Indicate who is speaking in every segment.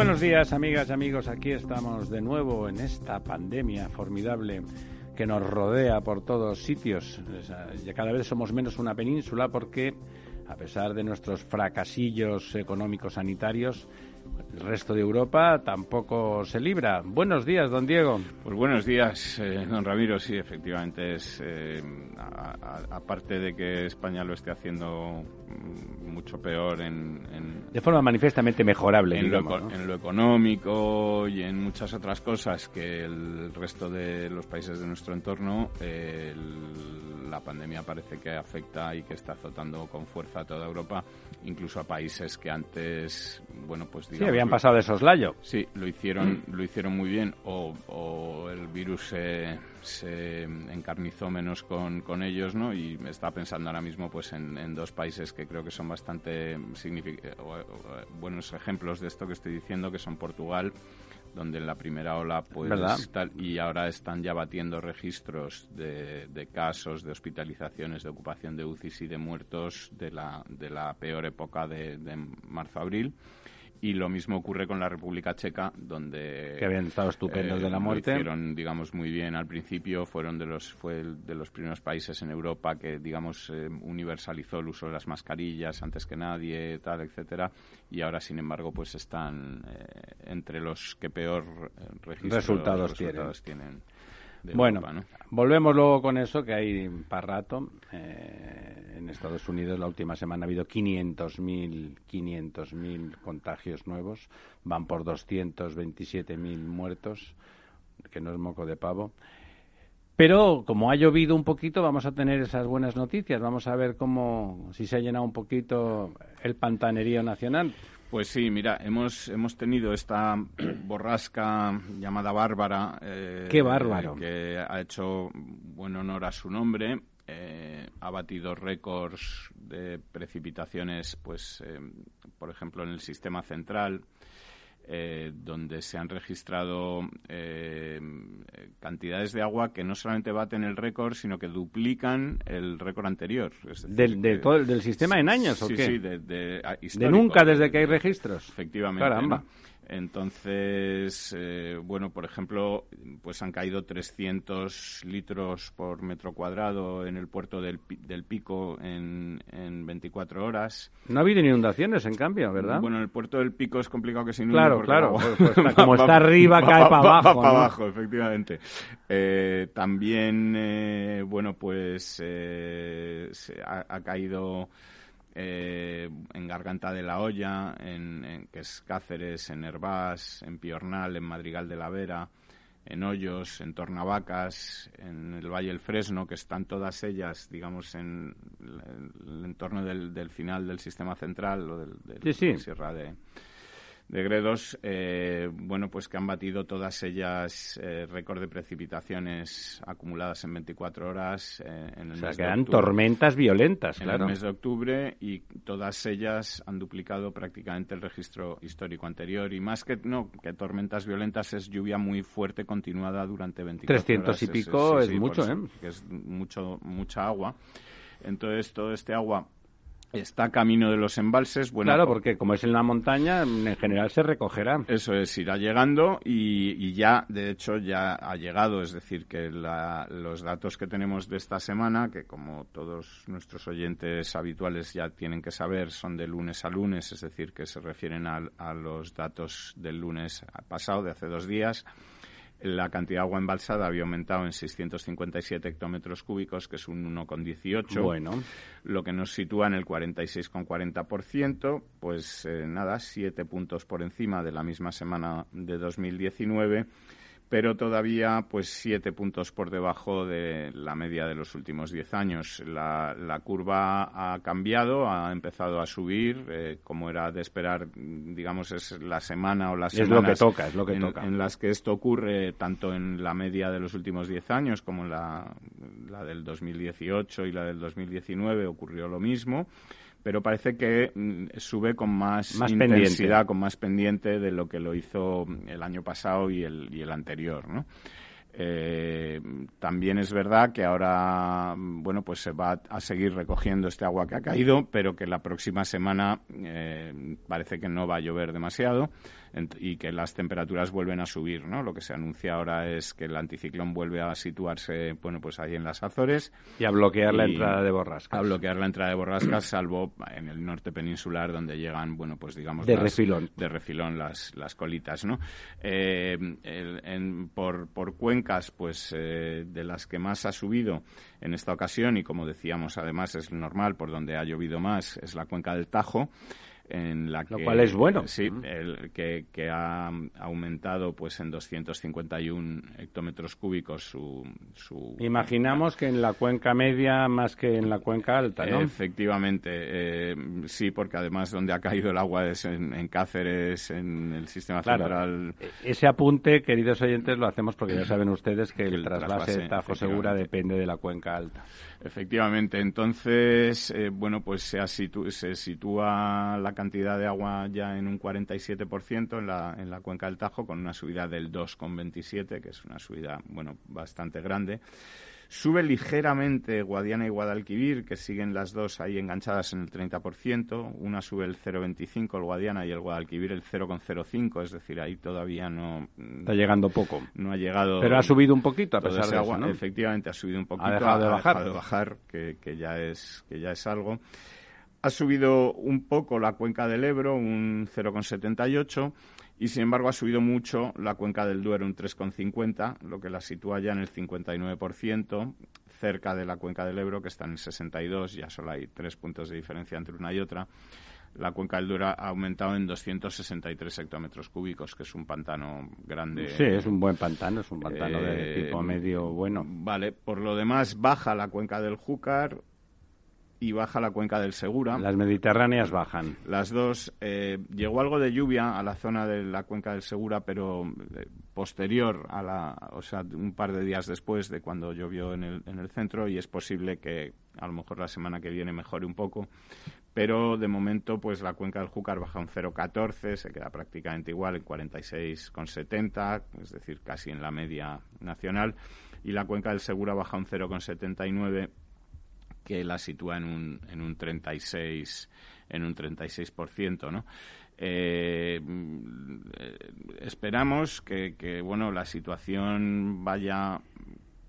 Speaker 1: Buenos días, amigas y amigos. Aquí estamos de nuevo en esta pandemia formidable que nos rodea por todos sitios. Cada vez somos menos una península porque, a pesar de nuestros fracasillos económicos sanitarios, el resto de Europa tampoco se libra. Buenos días, don Diego.
Speaker 2: Pues buenos días, eh, don Ramiro. Sí, efectivamente es, eh, aparte de que España lo esté haciendo mm, mucho peor en,
Speaker 1: de forma manifiestamente mejorable
Speaker 2: en, lo, en, lo, económico y en muchas otras cosas que el resto de los países de nuestro entorno la pandemia parece que afecta y que está azotando con fuerza a toda Europa incluso a países que antes bueno pues
Speaker 1: sí habían pasado de soslayo
Speaker 2: sí lo hicieron lo hicieron muy bien. O, o el virus se se encarnizó menos con, con ellos, ¿no? Y me está pensando ahora mismo pues en, dos países que creo que son bastante buenos ejemplos de esto que estoy diciendo, que son Portugal, donde en la primera ola pues tal, y ahora están ya batiendo registros de, de, casos de hospitalizaciones, de ocupación de UCIs y de muertos de la, de la peor época de, de marzo-abril y lo mismo ocurre con la República Checa, donde
Speaker 1: que habían estado estupendos de la muerte.
Speaker 2: Lo hicieron, digamos, muy bien al principio. Fueron de los fue de los primeros países en Europa que, digamos, eh, universalizó el uso de las mascarillas antes que nadie, tal, etcétera. Y ahora, sin embargo, pues están eh, entre los que peor eh,
Speaker 1: resultados, tienen bueno, volvemos luego con eso, que hay para rato. Eh, en Estados Unidos la última semana ha habido 500.000 500.000 contagios nuevos, van por 227.000 muertos, que no es moco de pavo. Pero como ha llovido un poquito, vamos a tener esas buenas noticias. Vamos a ver cómo, si se ha llenado un poquito el pantanerío nacional.
Speaker 2: Pues sí, mira, hemos, hemos tenido esta borrasca llamada Bárbara.
Speaker 1: Eh, ¡Qué bárbaro!
Speaker 2: Que ha hecho buen honor a su nombre. Eh, ha batido récords de precipitaciones, pues, eh, por ejemplo, en el sistema central. Eh, donde se han registrado eh, cantidades de agua que no solamente baten el récord, sino que duplican el récord anterior.
Speaker 1: ¿Del, del sistema en años o
Speaker 2: qué?
Speaker 1: Sí,
Speaker 2: de, de,
Speaker 1: de nunca desde que hay registros.
Speaker 2: Efectivamente.
Speaker 1: Caramba.
Speaker 2: Entonces, eh, bueno, por ejemplo, pues han caído 300 litros por metro cuadrado en el puerto del, del Pico en, en 24 horas.
Speaker 1: No ha habido inundaciones, en cambio, ¿verdad?
Speaker 2: Bueno, en el puerto del Pico es complicado que se inunde.
Speaker 1: Claro, claro. Pues, pues, como está arriba, cae para abajo.
Speaker 2: Va, para abajo, efectivamente. Eh, también, eh, bueno, pues se ha, ha caído eh, en Garganta de la Olla, en, que es Cáceres, en Herbás, en Piornal, en Madrigal de la Vera, en Hoyos, en Tornavacas, en el Valle del Fresno, que están todas ellas, digamos, en el, entorno del, final del sistema central o del, de Sierra de de Gredos, eh, bueno, pues que han batido todas ellas eh, récord de precipitaciones acumuladas en 24 horas eh, en el
Speaker 1: o sea,
Speaker 2: mes
Speaker 1: que eran tormentas violentas,
Speaker 2: en
Speaker 1: claro.
Speaker 2: el mes de octubre y todas ellas han duplicado prácticamente el registro histórico anterior y más que no que tormentas violentas es lluvia muy fuerte continuada durante 24
Speaker 1: 300
Speaker 2: horas.
Speaker 1: y pico
Speaker 2: sí,
Speaker 1: es
Speaker 2: sí,
Speaker 1: mucho,
Speaker 2: eso,
Speaker 1: ¿eh?
Speaker 2: que es mucho mucha agua. Entonces todo este agua está camino de los embalses. Bueno,
Speaker 1: claro, porque como es en la montaña, en general se recogerá.
Speaker 2: Eso es, irá llegando y, y ya, de hecho, ya ha llegado. Es decir, que la, los datos que tenemos de esta semana, que como todos nuestros oyentes habituales ya tienen que saber, son de lunes a lunes, es decir, que se refieren a, a los datos del lunes pasado, de hace dos días la cantidad de agua embalsada había aumentado en 657 hectómetros cúbicos, que es un 1,18.
Speaker 1: Bueno.
Speaker 2: Lo que nos sitúa en el 46,40%, pues eh, nada, siete puntos por encima de la misma semana de 2019 pero todavía pues siete puntos por debajo de la media de los últimos diez años. La, la curva ha cambiado, ha empezado a subir, eh, como era de esperar, digamos, es la semana o las
Speaker 1: es
Speaker 2: semanas
Speaker 1: lo que toca, es lo que
Speaker 2: en,
Speaker 1: toca.
Speaker 2: en las que esto ocurre tanto en la media de los últimos diez años como en la, la del 2018 y la del 2019 ocurrió lo mismo pero parece que mm, sube con más,
Speaker 1: Más
Speaker 2: intensidad,
Speaker 1: pendiente.
Speaker 2: con más pendiente de lo que lo hizo el año pasado y el, y el anterior, ¿no? Eh, también es verdad que ahora, bueno, pues se va a seguir recogiendo este agua que ha caído, pero que la próxima semana eh, parece que no va a llover demasiado y que las temperaturas vuelven a subir, ¿no? Lo que se anuncia ahora es que el anticiclón vuelve a situarse, bueno, pues ahí en las Azores
Speaker 1: Y a bloquear la entrada de borrascas.
Speaker 2: a bloquear la entrada de borrascas, salvo en el norte peninsular, donde llegan, bueno, pues digamos...
Speaker 1: De
Speaker 2: las-
Speaker 1: refilón.
Speaker 2: De refilón las, las colitas, ¿no? Eh, el- en- por, por cuencas, pues eh, de las que más ha subido en esta ocasión, y como decíamos, además es normal, por donde ha llovido más, es la cuenca del Tajo, en la
Speaker 1: Lo
Speaker 2: que,
Speaker 1: cual es bueno.
Speaker 2: Sí, el, que, que ha aumentado pues en 251 hectómetros cúbicos su... su
Speaker 1: Imaginamos que en la cuenca media más que en la cuenca alta, ¿no?
Speaker 2: Efectivamente, eh, sí, porque además donde ha caído el agua es en, en Cáceres, en el sistema
Speaker 1: Claro.
Speaker 2: central.
Speaker 1: Ese apunte, queridos oyentes, lo hacemos porque ya saben ustedes que
Speaker 2: Que
Speaker 1: el
Speaker 2: el
Speaker 1: trasvase
Speaker 2: trasvase,
Speaker 1: Tajo Segura depende de la cuenca alta.
Speaker 2: Efectivamente, entonces, eh, bueno, pues se, se sitúa la cantidad de agua ya en un 47% en la, en la cuenca del Tajo, con una subida del 2,27, que es una subida, bueno, bastante grande. Sube ligeramente Guadiana y Guadalquivir, que siguen las dos ahí enganchadas en el 30%. Una sube el 0,25 el Guadiana y el Guadalquivir el 0,05, es decir, ahí todavía no,
Speaker 1: Está llegando poco.
Speaker 2: no ha llegado.
Speaker 1: Pero ha subido un poquito a pesar de
Speaker 2: agua.
Speaker 1: eso, ¿no?
Speaker 2: Efectivamente, ha subido un poquito.
Speaker 1: dejado de
Speaker 2: ha
Speaker 1: bajar.
Speaker 2: dejado de bajar, que, que ya es, que ya es algo. Ha subido un poco la cuenca del Ebro, un 0,78, y sin embargo ha subido mucho la cuenca del Duero, un 3,50, lo que la sitúa ya en el 59%, cerca de la cuenca del Ebro, que está en el 62, ya solo hay tres puntos de diferencia entre una y otra. La cuenca del Duero ha aumentado en 263 hectómetros cúbicos, que es un pantano grande.
Speaker 1: Sí, es un buen pantano, es un pantano de
Speaker 2: Eh,
Speaker 1: tipo medio bueno.
Speaker 2: Vale, por lo demás baja la cuenca del Júcar y baja la cuenca del Segura.
Speaker 1: Las mediterráneas bajan.
Speaker 2: Las dos. eh, llegó algo de lluvia a la zona de la cuenca del Segura, pero eh, posterior a la. O sea, un par de días después de cuando llovió en el, en el centro, y es posible que a lo mejor la semana que viene mejore un poco. Pero de momento, pues la cuenca del Júcar baja un 0,14, se queda prácticamente igual en 46,70, es decir, casi en la media nacional. Y la cuenca del Segura baja un 0,79 que la sitúa en un, en un 36 en un 36%, ¿no? Eh, mm, eh, esperamos que, que, bueno, la situación vaya,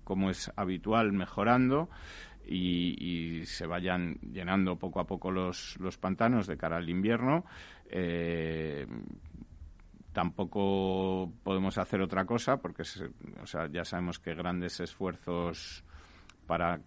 Speaker 2: como es habitual, mejorando y, se vayan llenando poco a poco los, los pantanos de cara al invierno. Eh, tampoco podemos hacer otra cosa porque se- o sea, ya sabemos que grandes esfuerzos para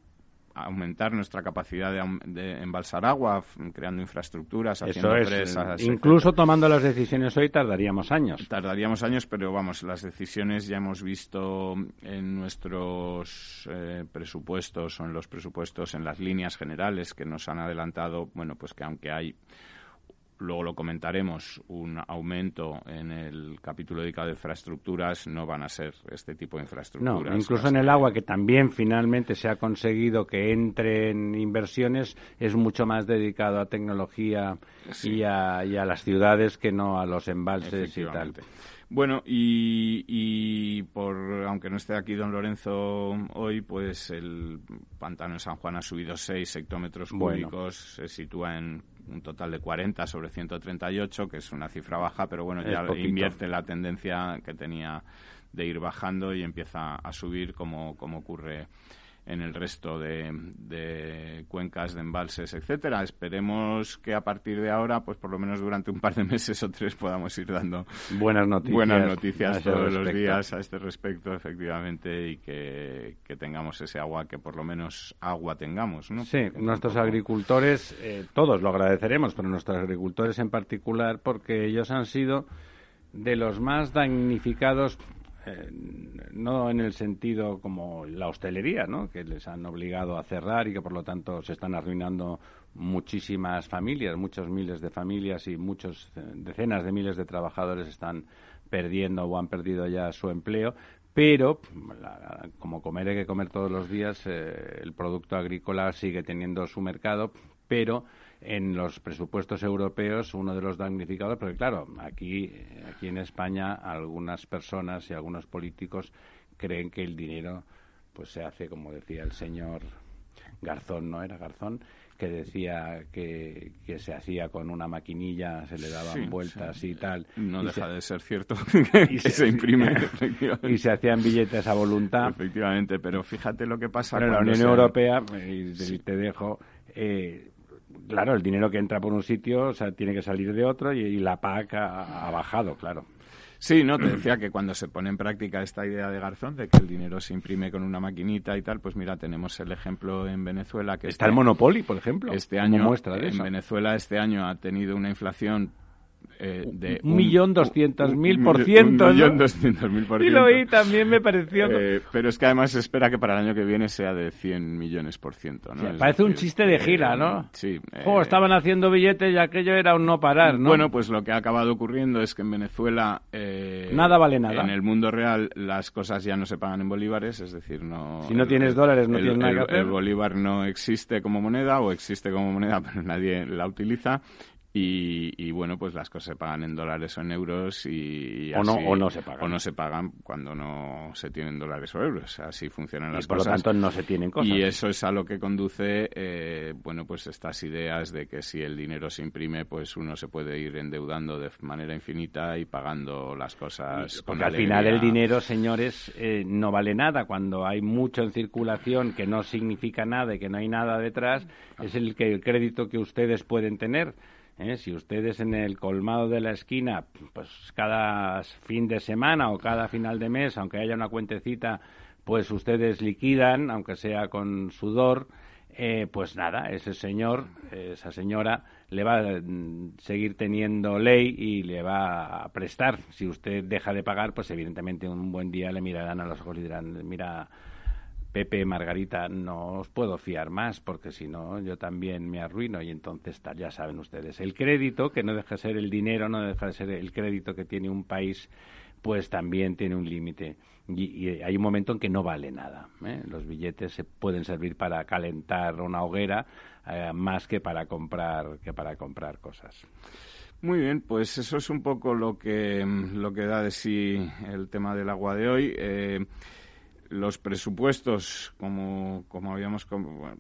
Speaker 2: aumentar nuestra capacidad de, de embalsar agua, creando infraestructuras, haciendo
Speaker 1: Eso es.
Speaker 2: presas,
Speaker 1: Incluso tomando las decisiones hoy tardaríamos años.
Speaker 2: Tardaríamos años, pero vamos, las decisiones ya hemos visto en nuestros eh, presupuestos o en los presupuestos, en las líneas generales que nos han adelantado, bueno, pues que aunque hay, luego lo comentaremos, un aumento en el capítulo dedicado a infraestructuras, no van a ser este tipo de
Speaker 1: No,
Speaker 2: infraestructuras.
Speaker 1: incluso
Speaker 2: las
Speaker 1: en el agua, que también finalmente se ha conseguido que entre en inversiones, es mucho más dedicado a tecnología y, a, y a las ciudades que no a los embalses y tal.
Speaker 2: Bueno, y, y por aunque no esté aquí don Lorenzo hoy, pues el pantano de San Juan ha subido 6 hectómetros
Speaker 1: Bueno.
Speaker 2: cúbicos, se sitúa en un total de 40 sobre 138, que es una cifra baja, pero bueno, ya invierte la tendencia que tenía de ir bajando y empieza a subir como, como ocurre en el resto de, de cuencas, de embalses, etcétera. Esperemos que a partir de ahora, pues por lo menos durante un par de meses o tres podamos ir dando
Speaker 1: Buenas noticias.
Speaker 2: buenas noticias todos los días a este respecto, efectivamente, y que, que tengamos ese agua, que por lo menos agua tengamos, ¿no?
Speaker 1: Sí, nuestros
Speaker 2: tampoco-
Speaker 1: agricultores, eh, todos lo agradeceremos, pero nuestros agricultores en particular, porque ellos han sido de los más damnificados no en el sentido como la hostelería, ¿no? que les han obligado a cerrar y que por lo tanto se están arruinando muchísimas familias, muchos miles de familias y muchos eh, decenas de miles de trabajadores están perdiendo o han perdido ya su empleo, pero como comer hay que comer todos los días, eh, el producto agrícola sigue teniendo su mercado, pero en los presupuestos europeos uno de los damnificados, porque claro, aquí, aquí en España algunas personas y algunos políticos creen que el dinero pues se hace, como decía el señor Garzón, ¿no era Garzón? que decía que, que, se hacía con una maquinilla, se le daban vueltas y tal.
Speaker 2: No
Speaker 1: y
Speaker 2: deja de ser cierto que se, imprime,
Speaker 1: Y se hacían billetes a voluntad.
Speaker 2: Efectivamente, pero fíjate lo que pasa.
Speaker 1: Pero la Unión Europea, y te dejo, eh, claro, el dinero que entra por un sitio o sea, tiene que salir de otro y, la PAC ha, bajado, claro.
Speaker 2: Sí, no, te decía que cuando se pone en práctica esta idea de Garzón, de que el dinero se imprime con una maquinita y tal, pues mira, tenemos el ejemplo en Venezuela que...
Speaker 1: Está el Monopoly, por ejemplo.
Speaker 2: Este año, muestra en Venezuela este año ha tenido una inflación eh, de
Speaker 1: un millón doscientos mil por ciento.
Speaker 2: Un millón doscientos mil por ciento.
Speaker 1: Y lo oí también me pareció.
Speaker 2: Eh, pero es que además se espera que para el año que viene sea de 100 millones por ciento. ¿no?
Speaker 1: parece un chiste de gira, ¿no?
Speaker 2: Sí.
Speaker 1: Oh, estaban haciendo billetes y aquello era un no parar, ¿no?
Speaker 2: Bueno, pues lo que ha acabado ocurriendo es que en Venezuela. Eh,
Speaker 1: nada vale nada.
Speaker 2: En el mundo real las cosas ya no se pagan en bolívares, es decir, no.
Speaker 1: Si no tienes dólares, no tienes nada que hacer.
Speaker 2: El bolívar no existe como moneda o existe como moneda, pero nadie la utiliza y, bueno, pues las cosas se pagan en dólares o en euros y,
Speaker 1: o, no, o no se pagan.
Speaker 2: O no se pagan cuando no se tienen dólares o euros. Así funcionan las
Speaker 1: por
Speaker 2: cosas.
Speaker 1: Por lo tanto, no se tienen cosas.
Speaker 2: Y eso es a lo que conduce, eh, bueno, pues estas ideas de que si el dinero se imprime, pues uno se puede ir endeudando de manera infinita y pagando las cosas.
Speaker 1: Porque al final el dinero, señores, eh, no vale nada. Cuando hay mucho en circulación que no significa nada y que no hay nada detrás, es el, que, el crédito que ustedes pueden tener. ¿Eh? Si ustedes en el colmado de la esquina, pues cada fin de semana o cada final de mes, aunque haya una cuentecita, pues ustedes liquidan, aunque sea con sudor, eh, pues nada, ese señor, esa señora, le va a mm, seguir teniendo ley y le va a prestar. Si usted deja de pagar, pues evidentemente un buen día le mirarán a los ojos y dirán, mira, Pepe, Margarita, no os puedo fiar más porque si no yo también me arruino y entonces ya saben ustedes. El crédito, que no deja de ser el dinero, no deja de ser el crédito que tiene un país, pues también tiene un límite. Y, hay un momento en que no vale nada. ¿eh? Los billetes se pueden servir para calentar una hoguera eh, más que para comprar que para comprar cosas.
Speaker 2: Muy bien, pues eso es un poco lo que lo que da de sí el tema del agua de hoy. Eh, los presupuestos, como, como habíamos...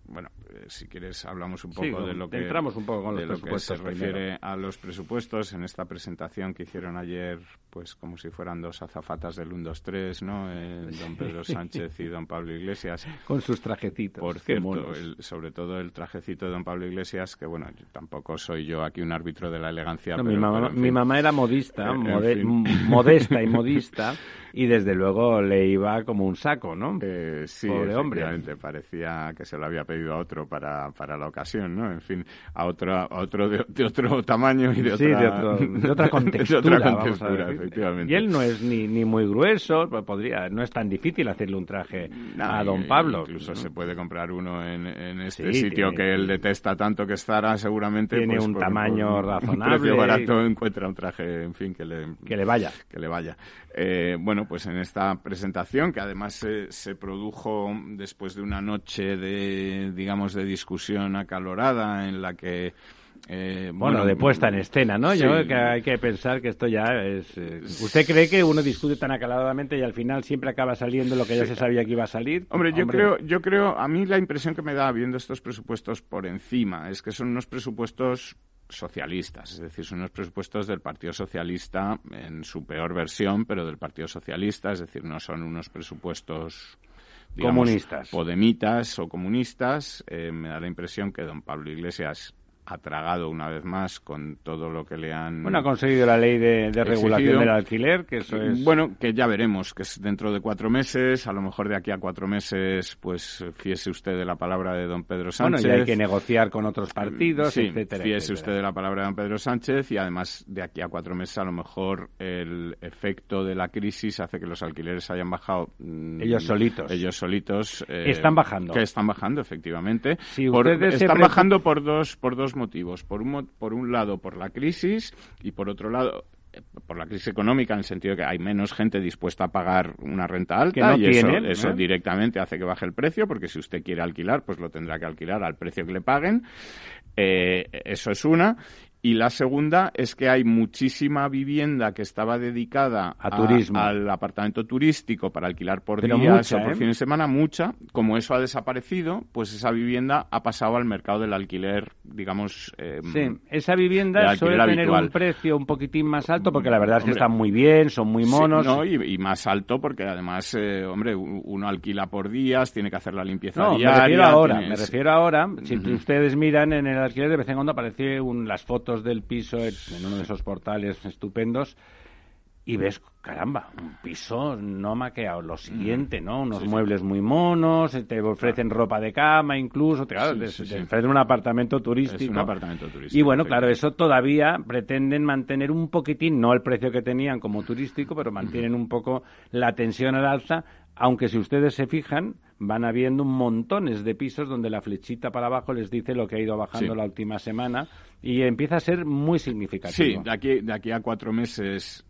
Speaker 2: Bueno, eh, si quieres hablamos un poco de lo que...
Speaker 1: Entramos un poco con los presupuestos.
Speaker 2: se refiere a los presupuestos en esta presentación que hicieron ayer, pues como si fueran dos azafatas del 1, 2, 3, ¿no? Eh, don Pedro Sánchez y don Pablo Iglesias.
Speaker 1: Con sus trajecitos.
Speaker 2: Por cierto, sobre todo el trajecito de don Pablo Iglesias, que bueno, tampoco soy yo aquí un árbitro de la elegancia.
Speaker 1: mi, mamá, mi mamá era modista, modesta y modista, y desde luego le iba como un saco ¿no?
Speaker 2: Eh, sí, Pobre hombre. parecía que se lo había pedido a otro para, para la ocasión, ¿no? En fin, a otro, a otro de, otro tamaño y de otra,
Speaker 1: de, otra contextura, efectivamente. Y él no es ni, ni muy grueso, pues podría, no es tan difícil hacerle un traje a don Pablo.
Speaker 2: Incluso se puede comprar uno en, en este sitio que él detesta tanto que estará seguramente.
Speaker 1: Tiene
Speaker 2: pues,
Speaker 1: un tamaño razonable.
Speaker 2: Un precio barato encuentra un traje, en fin, que le,
Speaker 1: que le vaya.
Speaker 2: Que le vaya. Eh, bueno, pues en esta presentación, que además se, produjo después de una noche de, digamos, de discusión acalorada en la que
Speaker 1: eh, bueno, de puesta en escena, ¿no? Yo que hay que pensar que esto ya es. Eh, ¿Usted cree que uno discute tan acaloradamente y al final siempre acaba saliendo lo que ya se sabía que iba a salir?
Speaker 2: Hombre, yo creo, yo creo, a mí la impresión que me da viendo estos presupuestos por encima es que son unos presupuestos socialistas, es decir, son unos presupuestos del Partido Socialista en su peor versión, pero del Partido Socialista, es decir, no son unos presupuestos
Speaker 1: comunistas,
Speaker 2: podemitas o comunistas. Eh, me da la impresión que don Pablo Iglesias ha tragado una vez más con todo lo que le han.
Speaker 1: Bueno, ha conseguido la ley de, regulación del alquiler, que eso es.
Speaker 2: Bueno, que ya veremos, que es dentro de cuatro meses, a lo mejor de aquí a cuatro meses, pues fíese usted de la palabra de don Pedro Sánchez.
Speaker 1: Bueno, y hay que negociar con otros partidos,
Speaker 2: sí,
Speaker 1: etcétera.
Speaker 2: Fíese usted de la palabra de don Pedro Sánchez y además de aquí a cuatro meses, a lo mejor el efecto de la crisis hace que los alquileres hayan bajado.
Speaker 1: Mm, ellos solitos.
Speaker 2: Ellos solitos.
Speaker 1: Eh, están bajando.
Speaker 2: Que están bajando, efectivamente. Si están bajando por dos, por dos motivos. Por un, por un lado, por la crisis y por otro lado, eh, por la crisis económica en el sentido de que hay menos gente dispuesta a pagar una renta alta y eso, directamente hace que baje el precio porque si usted quiere alquilar pues lo tendrá que alquilar al precio que le paguen. Eh, eso es una y la segunda es que hay muchísima vivienda que estaba dedicada
Speaker 1: a, turismo.
Speaker 2: al apartamento turístico para alquilar por días o por ¿eh? fin de semana, mucha. Como eso ha desaparecido, pues esa vivienda ha pasado al mercado del alquiler, digamos.
Speaker 1: Eh, sí, esa vivienda suele tener un precio un poquitín más alto porque la verdad es que están muy bien, son muy monos.
Speaker 2: no, y, más alto porque además, eh, hombre, uno alquila por días, tiene que hacer la limpieza
Speaker 1: no,
Speaker 2: diaria.
Speaker 1: Me refiero ahora, me refiero ahora. Si ustedes miran en el alquiler, de vez en cuando aparece un, las fotos del piso en uno de esos portales estupendos y ves, caramba, un piso no maqueado. Lo siguiente, ¿no? Unos muebles muy monos, te ofrecen ropa de cama incluso, te, ofrecen un apartamento turístico.
Speaker 2: un apartamento turístico.
Speaker 1: Y bueno, claro, eso todavía pretenden mantener un poquitín, no el precio que tenían como turístico, pero mantienen un poco la tensión al alza, aunque si ustedes se fijan, van habiendo montones de pisos donde la flechita para abajo les dice lo que ha ido bajando la última semana y empieza a ser muy significativo.
Speaker 2: Sí, de aquí, de aquí a cuatro meses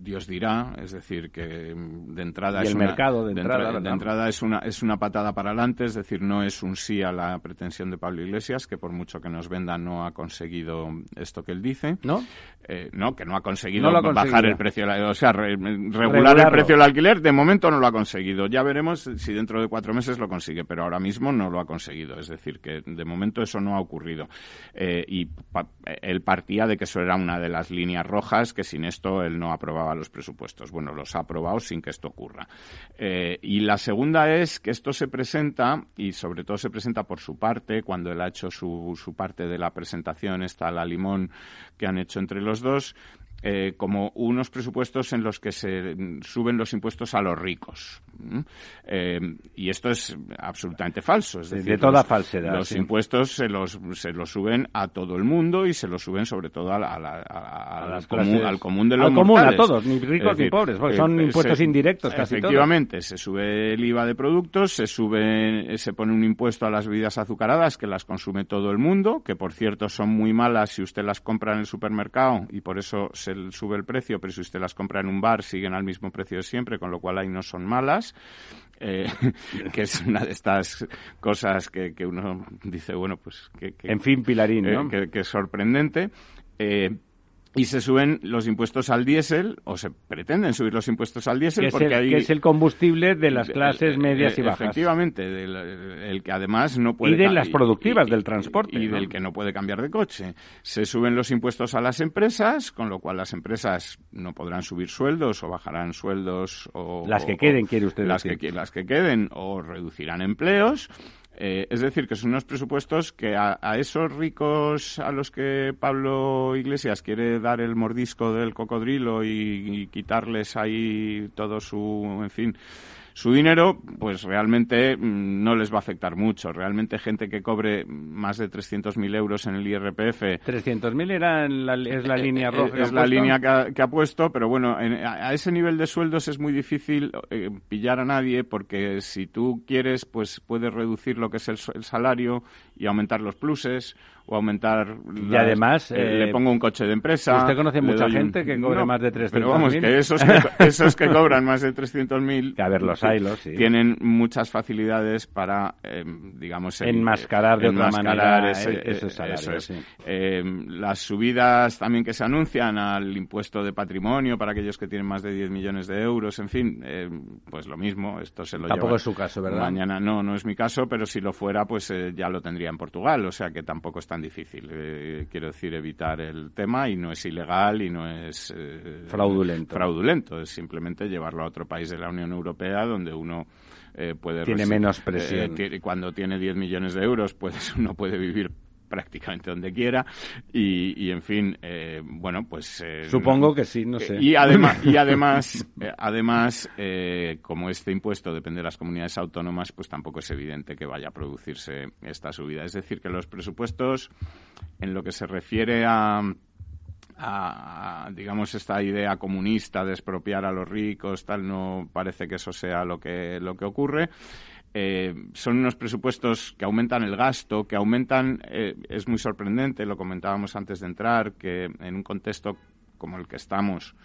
Speaker 2: Dios dirá, es decir, que de entrada
Speaker 1: es
Speaker 2: el
Speaker 1: una, mercado de, entrada,
Speaker 2: de entrada es una es una patada para adelante, es decir, no es un sí a la pretensión de Pablo Iglesias, que por mucho que nos venda no ha conseguido esto que él dice.
Speaker 1: ¿No?
Speaker 2: Eh, no, que no ha conseguido bajar el precio, o sea, regular el precio del alquiler, de momento no lo ha conseguido. Ya veremos si dentro de cuatro meses lo consigue, pero ahora mismo no lo ha conseguido, es decir, que de momento eso no ha ocurrido. Eh, y él partía de que eso era una de las líneas rojas, que sin esto él no aprobaba los presupuestos. Bueno, los ha aprobado sin que esto ocurra. Eh, y la segunda es que esto se presenta, y sobre todo se presenta por su parte, cuando él ha hecho su, parte de la presentación, está la limón que han hecho entre los dos, eh, como unos presupuestos en los que se suben los impuestos a los ricos. Eh, y esto es absolutamente falso. Es decir,
Speaker 1: de toda falsedad.
Speaker 2: Los impuestos se los, se los suben a todo el mundo y se los suben sobre todo a al, común, de los
Speaker 1: Al común, a todos, ni ricos ni pobres, porque son eh, impuestos indirectos casi
Speaker 2: Efectivamente, se sube el IVA de productos, se sube, se pone un impuesto a las bebidas azucaradas que las consume todo el mundo, que por cierto son muy malas si usted las compra en el supermercado y por eso se sube el precio, pero si usted las compra en un bar siguen al mismo precio de siempre, con lo cual ahí no son malas. Eh, que es una de estas cosas que, que uno dice, bueno, pues que...
Speaker 1: en fin, Pilarín, ¿no?
Speaker 2: que, es sorprendente. Eh, y se suben los impuestos al diésel, o se pretenden subir los impuestos al diésel,
Speaker 1: porque
Speaker 2: el,
Speaker 1: que es el combustible de las clases medias y bajas.
Speaker 2: Efectivamente, el que además no puede...
Speaker 1: Y de las productivas del transporte.
Speaker 2: Y, del que no puede cambiar de coche. Se suben los impuestos a las empresas, con lo cual las empresas no podrán subir sueldos o bajarán sueldos o...
Speaker 1: Las que queden, quiere usted
Speaker 2: las Que, las que queden o reducirán empleos eh, es decir, que son unos presupuestos que a, esos ricos a los que Pablo Iglesias quiere dar el mordisco del cocodrilo y quitarles ahí todo su, en fin, su dinero, pues realmente mm, no les va a afectar mucho. Realmente gente que cobre más de 300.000 euros en el IRPF.
Speaker 1: 300.000 era la, es la eh, línea eh, roja.
Speaker 2: Es la línea que ha, puesto, pero bueno, a, ese nivel de sueldos es muy difícil eh, pillar a nadie porque si tú quieres, pues puedes reducir lo que es el salario y aumentar los pluses o aumentar...
Speaker 1: y además...
Speaker 2: Eh, le pongo un coche de empresa...
Speaker 1: ¿Usted conoce mucha gente que cobra más de 300.000?
Speaker 2: Pero vamos, que esos que, esos que cobran más de 300.000...
Speaker 1: Que a ver, los hay, los sí.
Speaker 2: Tienen muchas facilidades para, eh, digamos...
Speaker 1: enmascarar de otra manera ese, esos
Speaker 2: salarios, eh, las subidas también que se anuncian al impuesto de patrimonio para aquellos que tienen más de 10 millones de euros, en fin, pues lo mismo, esto se lo
Speaker 1: Tampoco es su caso, ¿verdad?
Speaker 2: Mañana no, no es mi caso, pero si lo fuera, pues ya lo tendría en Portugal, o sea que tampoco es tan difícil. Eh, quiero decir, evitar el tema y no es ilegal y no es
Speaker 1: eh, fraudulento.
Speaker 2: Fraudulento, es simplemente llevarlo a otro país de la Unión Europea donde uno eh, puede
Speaker 1: tiene menos presión.
Speaker 2: cuando tiene 10 millones de euros, pues uno puede vivir prácticamente donde quiera y, en fin, eh, bueno, pues...
Speaker 1: Eh, Supongo que sí, no sé.
Speaker 2: Y además, y además, además como este impuesto depende de las comunidades autónomas, pues tampoco es evidente que vaya a producirse esta subida. Es decir, que los presupuestos, en lo que se refiere a a, digamos, esta idea comunista de expropiar a los ricos, tal, no parece que eso sea lo que, lo que ocurre. Eh, son unos presupuestos que aumentan el gasto, que aumentan, eh, es muy sorprendente, lo comentábamos antes de entrar, que en un contexto como el que estamos,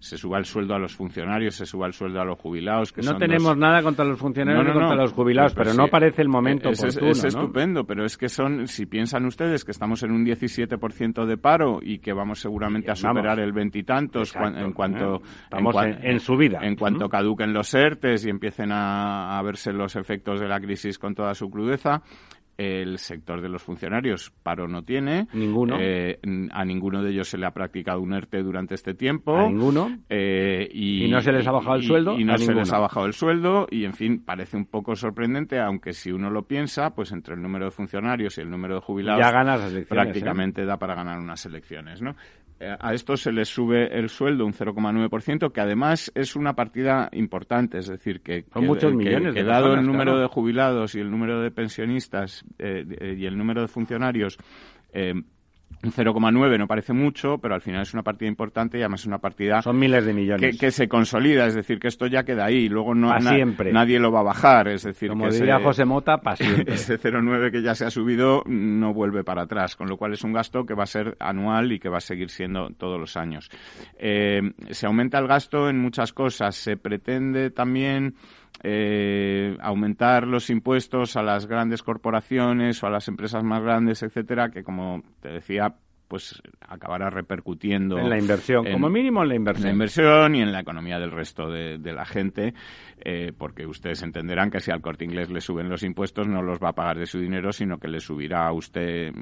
Speaker 2: se suba el sueldo a los funcionarios, se suba el sueldo a los jubilados. Que
Speaker 1: no tenemos nada contra los funcionarios ni contra los jubilados, pero, no parece el momento
Speaker 2: es, es, estupendo, pero es que son, si piensan ustedes que estamos en un 17% de paro y que vamos seguramente a superar el veintitantos en cuanto
Speaker 1: en, en, su vida.
Speaker 2: En cuanto caduquen los ERTES y empiecen a verse los efectos de la crisis con toda su crudeza, el sector de los funcionarios paro no tiene.
Speaker 1: Ninguno.
Speaker 2: Eh, a ninguno de ellos se le ha practicado un ERTE durante este tiempo.
Speaker 1: A ninguno.
Speaker 2: Eh, y,
Speaker 1: no se les ha bajado el sueldo.
Speaker 2: Y, no se les ha bajado el sueldo. Y, en fin, parece un poco sorprendente, aunque si uno lo piensa, pues entre el número de funcionarios y el número de jubilados.
Speaker 1: Ya ganas ¿eh?
Speaker 2: Prácticamente da para ganar unas elecciones, ¿no? Eh, a esto se les sube el sueldo un 0,9%, que además es una partida importante, es decir, que,
Speaker 1: Son muchos millones
Speaker 2: dado el número de jubilados y el número de pensionistas eh, y el número de funcionarios, eh, un 0,9 no parece mucho, pero al final es una partida importante y además es una partida...
Speaker 1: Son miles de millones.
Speaker 2: Que, se consolida, es decir, que esto ya queda ahí, luego no
Speaker 1: siempre.
Speaker 2: nadie lo va a bajar, es decir...
Speaker 1: Como diría José Mota, para siempre.
Speaker 2: Ese 0,9 que ya se ha subido no vuelve para atrás, con lo cual es un gasto que va a ser anual y que va a seguir siendo todos los años. Eh, se aumenta el gasto en muchas cosas, se pretende también eh, aumentar los impuestos a las grandes corporaciones o a las empresas más grandes, etcétera, que como te decía, pues acabará repercutiendo
Speaker 1: en la inversión, como mínimo en la inversión.
Speaker 2: En la inversión y en la economía del resto de, la gente, eh, porque ustedes entenderán que si al corte inglés le suben los impuestos no los va a pagar de su dinero, sino que le subirá a usted,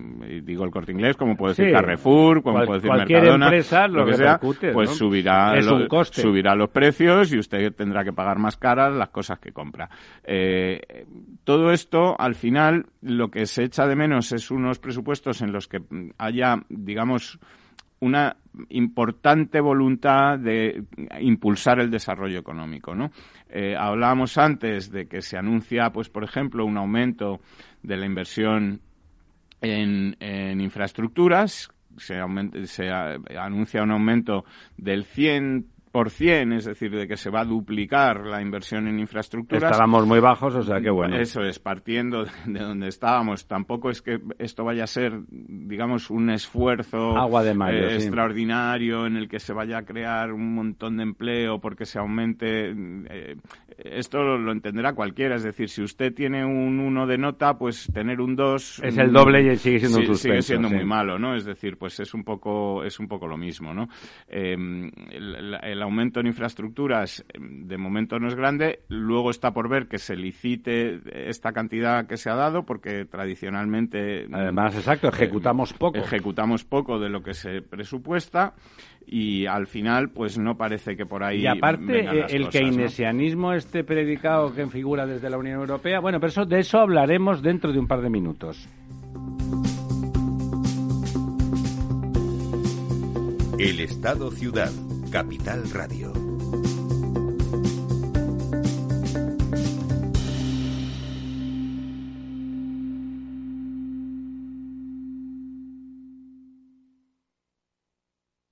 Speaker 2: digo el corte inglés, como puede decir Carrefour, como puede decir Mercadona,
Speaker 1: lo, que sea,
Speaker 2: pues subirá, subirá los precios y usted tendrá que pagar más caras las cosas que compra. Eh, todo esto, al final, lo que se echa de menos es unos presupuestos en los que haya digamos, una importante voluntad de impulsar el desarrollo económico, ¿no? Eh, hablábamos antes de que se anuncia, pues, por ejemplo, un aumento de la inversión en, infraestructuras, se, se anuncia un aumento del 100 es decir, de que se va a duplicar la inversión en infraestructuras.
Speaker 1: Estábamos muy bajos, o sea que bueno.
Speaker 2: Eso es, partiendo de donde estábamos. Tampoco es que esto vaya a ser, digamos, un esfuerzo
Speaker 1: Agua de mayo,
Speaker 2: eh, extraordinario en el que se vaya a crear un montón de empleo porque se aumente. Eh, esto lo, entenderá cualquiera, es decir, si usted tiene un 1 de nota, pues tener un 2
Speaker 1: es el doble y sigue siendo un
Speaker 2: Sigue siendo muy malo, ¿no? Es decir, pues es un poco es un poco lo mismo, ¿no? Eh, el aumento en infraestructuras em, de momento no es grande. Luego está por ver que se licite esta cantidad que se ha dado, porque tradicionalmente.
Speaker 1: Además, exacto, ejecutamos eh, poco.
Speaker 2: Ejecutamos poco de lo que se presupuesta y al final, pues no parece que por ahí.
Speaker 1: Y aparte, eh, el keynesianismo, este predicado que figura desde la Unión Europea, bueno, pero eso, de eso hablaremos dentro de un par de minutos.
Speaker 3: El Estado Ciudad Capital Radio.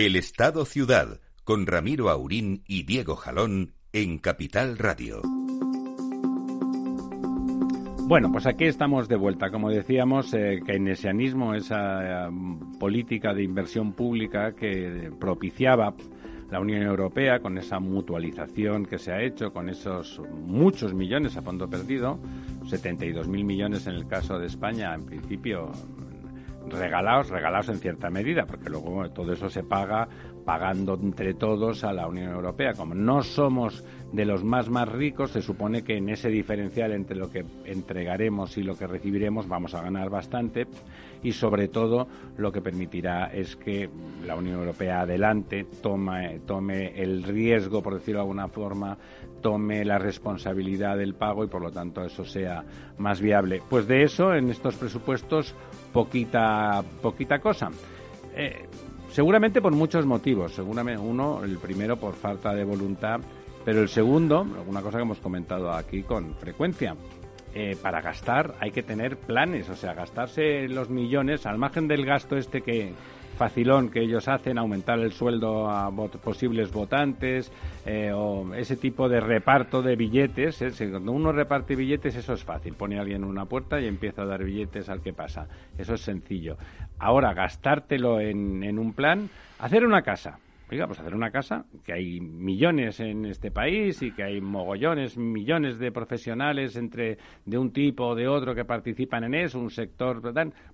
Speaker 3: El Estado Ciudad, con Ramiro Aurín y Diego Jalón en Capital Radio.
Speaker 1: Bueno, pues aquí estamos de vuelta. Como decíamos, eh, keynesianismo, esa eh, política de inversión pública que propiciaba la Unión Europea con esa mutualización que se ha hecho, con esos muchos millones a fondo perdido, 72.000 millones en el caso de España, en principio regalados, regalados en cierta medida, porque luego todo eso se paga pagando entre todos a la Unión Europea. Como no somos de los más más ricos, se supone que en ese diferencial entre lo que entregaremos y lo que recibiremos vamos a ganar bastante y sobre todo lo que permitirá es que la Unión Europea adelante tome, tome el riesgo, por decirlo de alguna forma, tome la responsabilidad del pago y por lo tanto eso sea más viable. Pues de eso en estos presupuestos poquita poquita cosa. Eh, seguramente por muchos motivos. Seguramente uno, el primero por falta de voluntad, pero el segundo, una cosa que hemos comentado aquí con frecuencia. Eh, para gastar hay que tener planes, o sea, gastarse los millones al margen del gasto este que, facilón que ellos hacen, aumentar el sueldo a posibles votantes eh, o ese tipo de reparto de billetes. ¿eh? Cuando uno reparte billetes eso es fácil, pone a alguien en una puerta y empieza a dar billetes al que pasa. Eso es sencillo. Ahora, gastártelo en, en un plan, hacer una casa. Oiga, pues hacer una casa, que hay millones en este país y que hay mogollones, millones de profesionales entre de un tipo o de otro que participan en eso, un sector,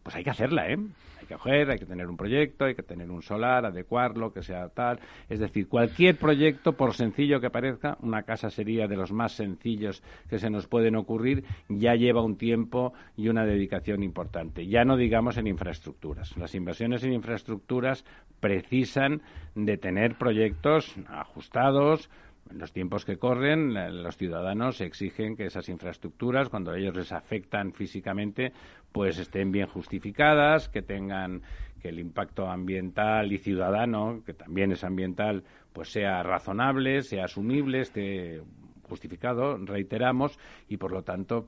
Speaker 1: pues hay que hacerla, ¿eh? Hay que coger, hay que tener un proyecto, hay que tener un solar, adecuarlo, que sea tal. Es decir, cualquier proyecto, por sencillo que parezca, una casa sería de los más sencillos que se nos pueden ocurrir, ya lleva un tiempo y una dedicación importante. Ya no digamos en infraestructuras. Las inversiones en infraestructuras precisan de tener proyectos ajustados, en los tiempos que corren, los ciudadanos exigen que esas infraestructuras, cuando a ellos les afectan físicamente, pues estén bien justificadas, que tengan que el impacto ambiental y ciudadano, que también es ambiental, pues sea razonable, sea asumible, esté justificado, reiteramos, y por lo tanto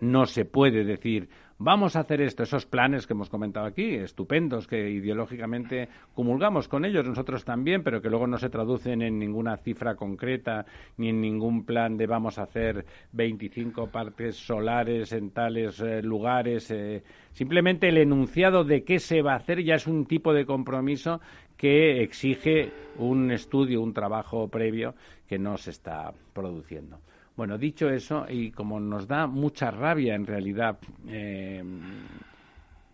Speaker 1: no se puede decir vamos a hacer esto, esos planes que hemos comentado aquí, estupendos, que ideológicamente comulgamos con ellos, nosotros también, pero que luego no se traducen en ninguna cifra concreta ni en ningún plan de vamos a hacer 25 parques solares en tales eh, lugares. Eh. simplemente el enunciado de qué se va a hacer ya es un tipo de compromiso que exige un estudio, un trabajo previo que no se está produciendo. Bueno, dicho eso, y como nos da mucha rabia en realidad eh,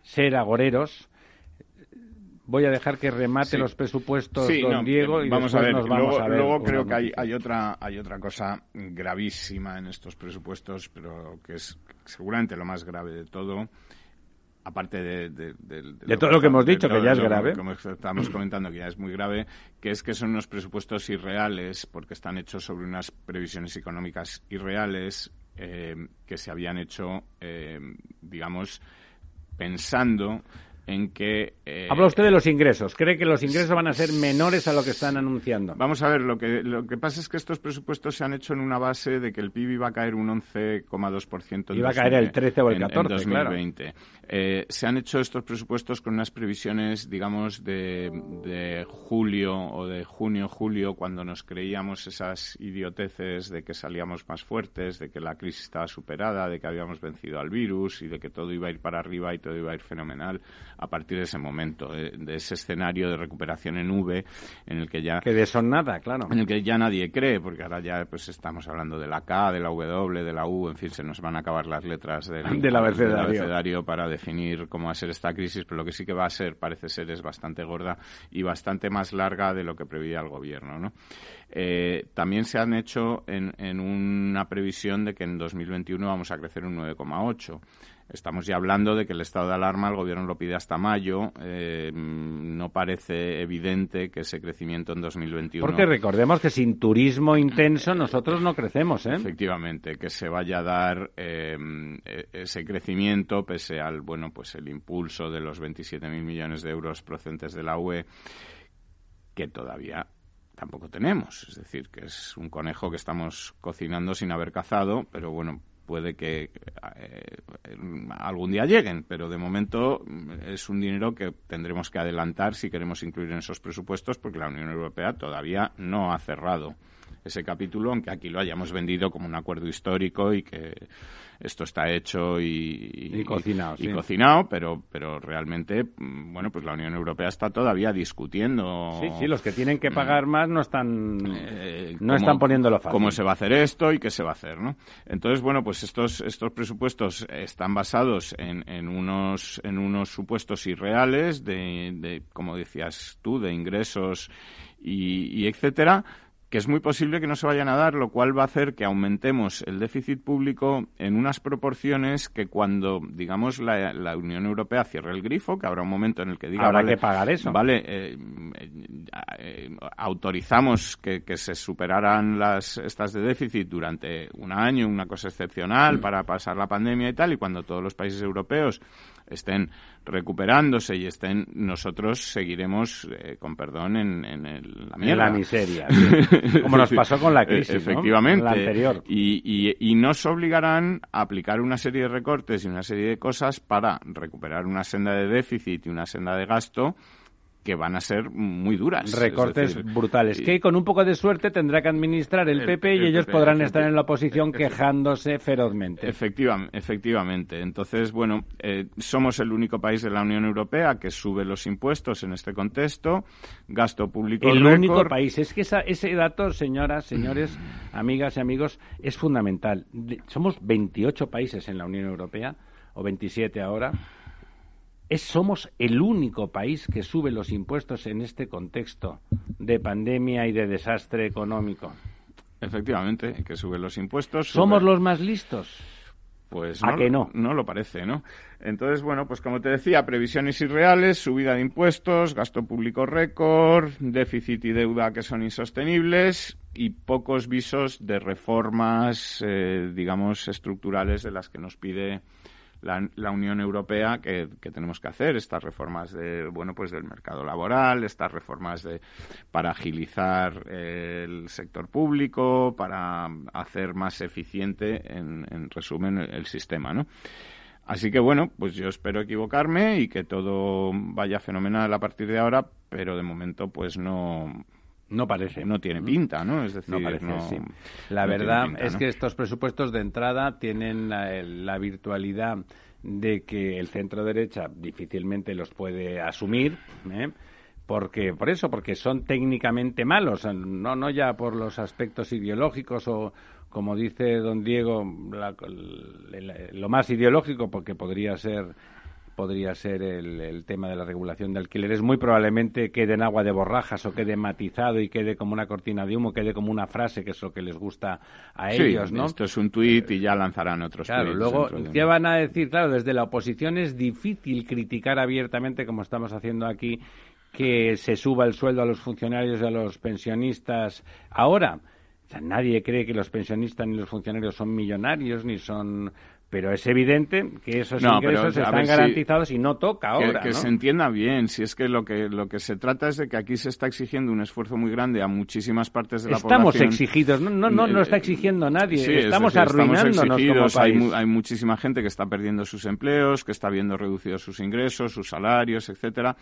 Speaker 1: ser agoreros, voy a dejar que remate los presupuestos don Diego y
Speaker 2: vamos
Speaker 1: a
Speaker 2: ver,
Speaker 1: nos vamos
Speaker 2: luego,
Speaker 1: a ver.
Speaker 2: Luego creo que hay, hay, otra, hay otra cosa gravísima en estos presupuestos, pero que es seguramente lo más grave de todo, aparte de,
Speaker 1: de, todo lo que hemos dicho, que ya es grave.
Speaker 2: Como estamos comentando, que ya es muy grave, que es que son unos presupuestos irreales, porque están hechos sobre unas previsiones económicas irreales eh, que se habían hecho, eh, digamos, pensando en que...
Speaker 1: Eh, Habla usted de los ingresos. ¿Cree que los ingresos van a ser menores a lo que están anunciando?
Speaker 2: Vamos a ver, lo que, lo que pasa es que estos presupuestos se han hecho en una base de que el PIB iba a caer un 11,2%.
Speaker 1: Iba a caer el 13 o el 14,
Speaker 2: en, 2020. Eh, se han hecho estos presupuestos con unas previsiones, digamos, de, de julio o de junio-julio, cuando nos creíamos esas idioteces de que salíamos más fuertes, de que la crisis estaba superada, de que habíamos vencido al virus y de que todo iba a ir para arriba y todo iba a ir fenomenal a partir de ese momento, eh, de, ese escenario de recuperación en V, en el que ya...
Speaker 1: Que de eso nada, claro.
Speaker 2: En el que ya nadie cree, porque ahora ya pues estamos hablando de la K, de la W, de la U, en fin, se nos van a acabar las letras del,
Speaker 1: del, abecedario.
Speaker 2: del abecedario para definir cómo va a ser esta crisis, pero lo que sí que va a ser, parece ser, es bastante gorda y bastante más larga de lo que preveía el gobierno, ¿no? Eh, también se han hecho en, en una previsión de que en 2021 vamos a crecer un 9,8 Estamos ya hablando de que el estado de alarma el gobierno lo pide hasta mayo. Eh, no parece evidente que ese crecimiento en 2021.
Speaker 1: Porque recordemos que sin turismo intenso nosotros no crecemos, ¿eh?
Speaker 2: Efectivamente, que se vaya a dar eh, ese crecimiento pese al bueno pues el impulso de los 27.000 millones de euros procedentes de la UE que todavía tampoco tenemos. Es decir, que es un conejo que estamos cocinando sin haber cazado, pero bueno, puede que eh, algún día lleguen, pero de momento es un dinero que tendremos que adelantar si queremos incluir en esos presupuestos porque la Unión Europea todavía no ha cerrado ese capítulo, aunque aquí lo hayamos vendido como un acuerdo histórico y que esto está hecho y,
Speaker 1: cocinado,
Speaker 2: y, cocinado pero, pero realmente, mm, bueno, pues la Unión Europea está todavía discutiendo.
Speaker 1: Sí, sí, los que tienen que pagar más no están, eh, no están poniéndolo fácil.
Speaker 2: Cómo se va a hacer esto y qué se va a hacer, ¿no? Entonces, bueno, pues estos, estos presupuestos están basados en, en, unos, en unos supuestos irreales de, de, como decías tú, de ingresos y, y etcétera, que es muy posible que no se vayan a dar, lo cual va a hacer que aumentemos el déficit público en unas proporciones que cuando, digamos, la, Unión Europea cierre el grifo, que habrá un momento en el que diga...
Speaker 1: Habrá que pagar eso.
Speaker 2: Vale, eh, eh, autorizamos que, se superaran las estas de déficit durante un año, una cosa excepcional, para pasar la pandemia y tal, y cuando todos los países europeos estén recuperándose y estén, nosotros seguiremos, eh, con perdón, en, la
Speaker 1: miseria, como nos pasó con la crisis,
Speaker 2: Efectivamente.
Speaker 1: anterior.
Speaker 2: Y, y, nos obligarán a aplicar una serie de recortes y una serie de cosas para recuperar una senda de déficit y una senda de gasto que van a ser muy duras.
Speaker 1: Recortes brutales. Que con un poco de suerte tendrá que administrar el, PP y ellos podrán estar en la oposición quejándose ferozmente.
Speaker 2: efectivamente. Entonces, bueno, eh, somos el único país de la Unión Europea que sube los impuestos en este contexto. Gasto público.
Speaker 1: El único país. Es que ese dato, señoras, señores, amigas y amigos, es fundamental. Somos 28 países en la Unión Europea, o 27 ahora somos el único país que sube los impuestos en este contexto de pandemia y de desastre económico.
Speaker 2: Efectivamente, que sube los impuestos.
Speaker 1: ¿Somos los más listos?
Speaker 2: Pues
Speaker 1: ¿A que no?
Speaker 2: No lo parece, ¿no? Entonces, bueno, pues como te decía, previsiones irreales, subida de impuestos, gasto público récord, déficit y deuda que son insostenibles y pocos visos de reformas, eh, digamos, estructurales de las que nos pide la, Unión Europea que, tenemos que hacer estas reformas de bueno pues del mercado laboral estas reformas de para agilizar el sector público para hacer más eficiente en, en resumen el, sistema no así que bueno pues yo espero equivocarme y que todo vaya fenomenal a partir de ahora pero de momento pues no
Speaker 1: no parece.
Speaker 2: No tiene pinta, ¿no? Es decir,
Speaker 1: no parece, La verdad es que estos presupuestos de entrada tienen la, virtualidad de que el centro derecha difícilmente los puede asumir, ¿eh? porque por eso, porque son técnicamente malos, no no ya por los aspectos ideológicos o como dice don Diego, lo más ideológico, porque podría ser podría ser el, tema de la regulación de alquileres. Muy probablemente quede en agua de borrajas o quede matizado y quede como una cortina de humo, quede como una frase, que es lo que les gusta a ellos, ¿no?
Speaker 2: esto es un tuit y ya lanzarán otros
Speaker 1: Claro, luego, ¿qué van a decir? Claro, desde la oposición es difícil criticar abiertamente, como estamos haciendo aquí, que se suba el sueldo a los funcionarios y a los pensionistas ahora. O sea, nadie cree que los pensionistas ni los funcionarios son millonarios ni son pero es evidente que esos ingresos están garantizados y no toca ahora.
Speaker 2: Que, se entienda bien, si es que lo que lo que se trata es de que aquí se está exigiendo un esfuerzo muy grande a muchísimas partes de la
Speaker 1: estamos
Speaker 2: población.
Speaker 1: Estamos exigidos, no, no, no, no está exigiendo nadie, estamos arruinándonos como
Speaker 2: Hay, hay, muchísima gente que está perdiendo sus empleos, que está viendo reducidos sus ingresos, sus salarios, etcétera,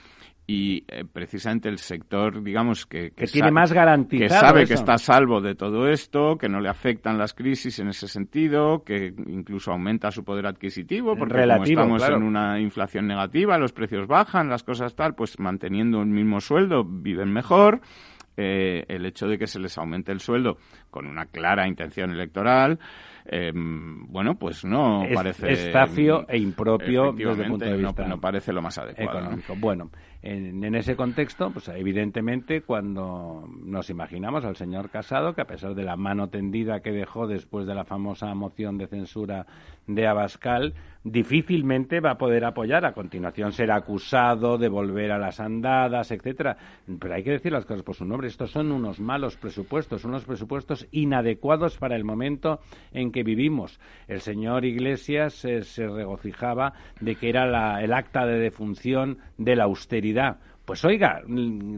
Speaker 2: y eh, precisamente el sector, digamos, que,
Speaker 1: que, tiene más garantizado
Speaker 2: que sabe que está a salvo de todo esto, que no le afectan las crisis en ese sentido, que incluso aumenta su poder adquisitivo, porque como estamos en una inflación negativa, los precios bajan, las cosas tal, pues manteniendo un mismo sueldo viven mejor. Eh, el hecho de que se les aumente el sueldo con una clara intención electoral, em, bueno, pues no parece...
Speaker 1: Estafio e impropio desde el punto de vista...
Speaker 2: No, parece lo más adecuado.
Speaker 1: Económico. Bueno, en, ese contexto, pues evidentemente cuando nos imaginamos al señor Casado, que a pesar de la mano tendida que dejó después de la famosa moción de censura de Abascal, difícilmente va a poder apoyar. A continuación será acusado de volver a las andadas, etcétera. Pero hay que decir las cosas por su nombre. Estos son unos malos presupuestos, unos presupuestos inadecuados para el momento en que vivimos. El señor Iglesias eh, se regocijaba de que era el acta de defunción de la austeridad. Pues oiga,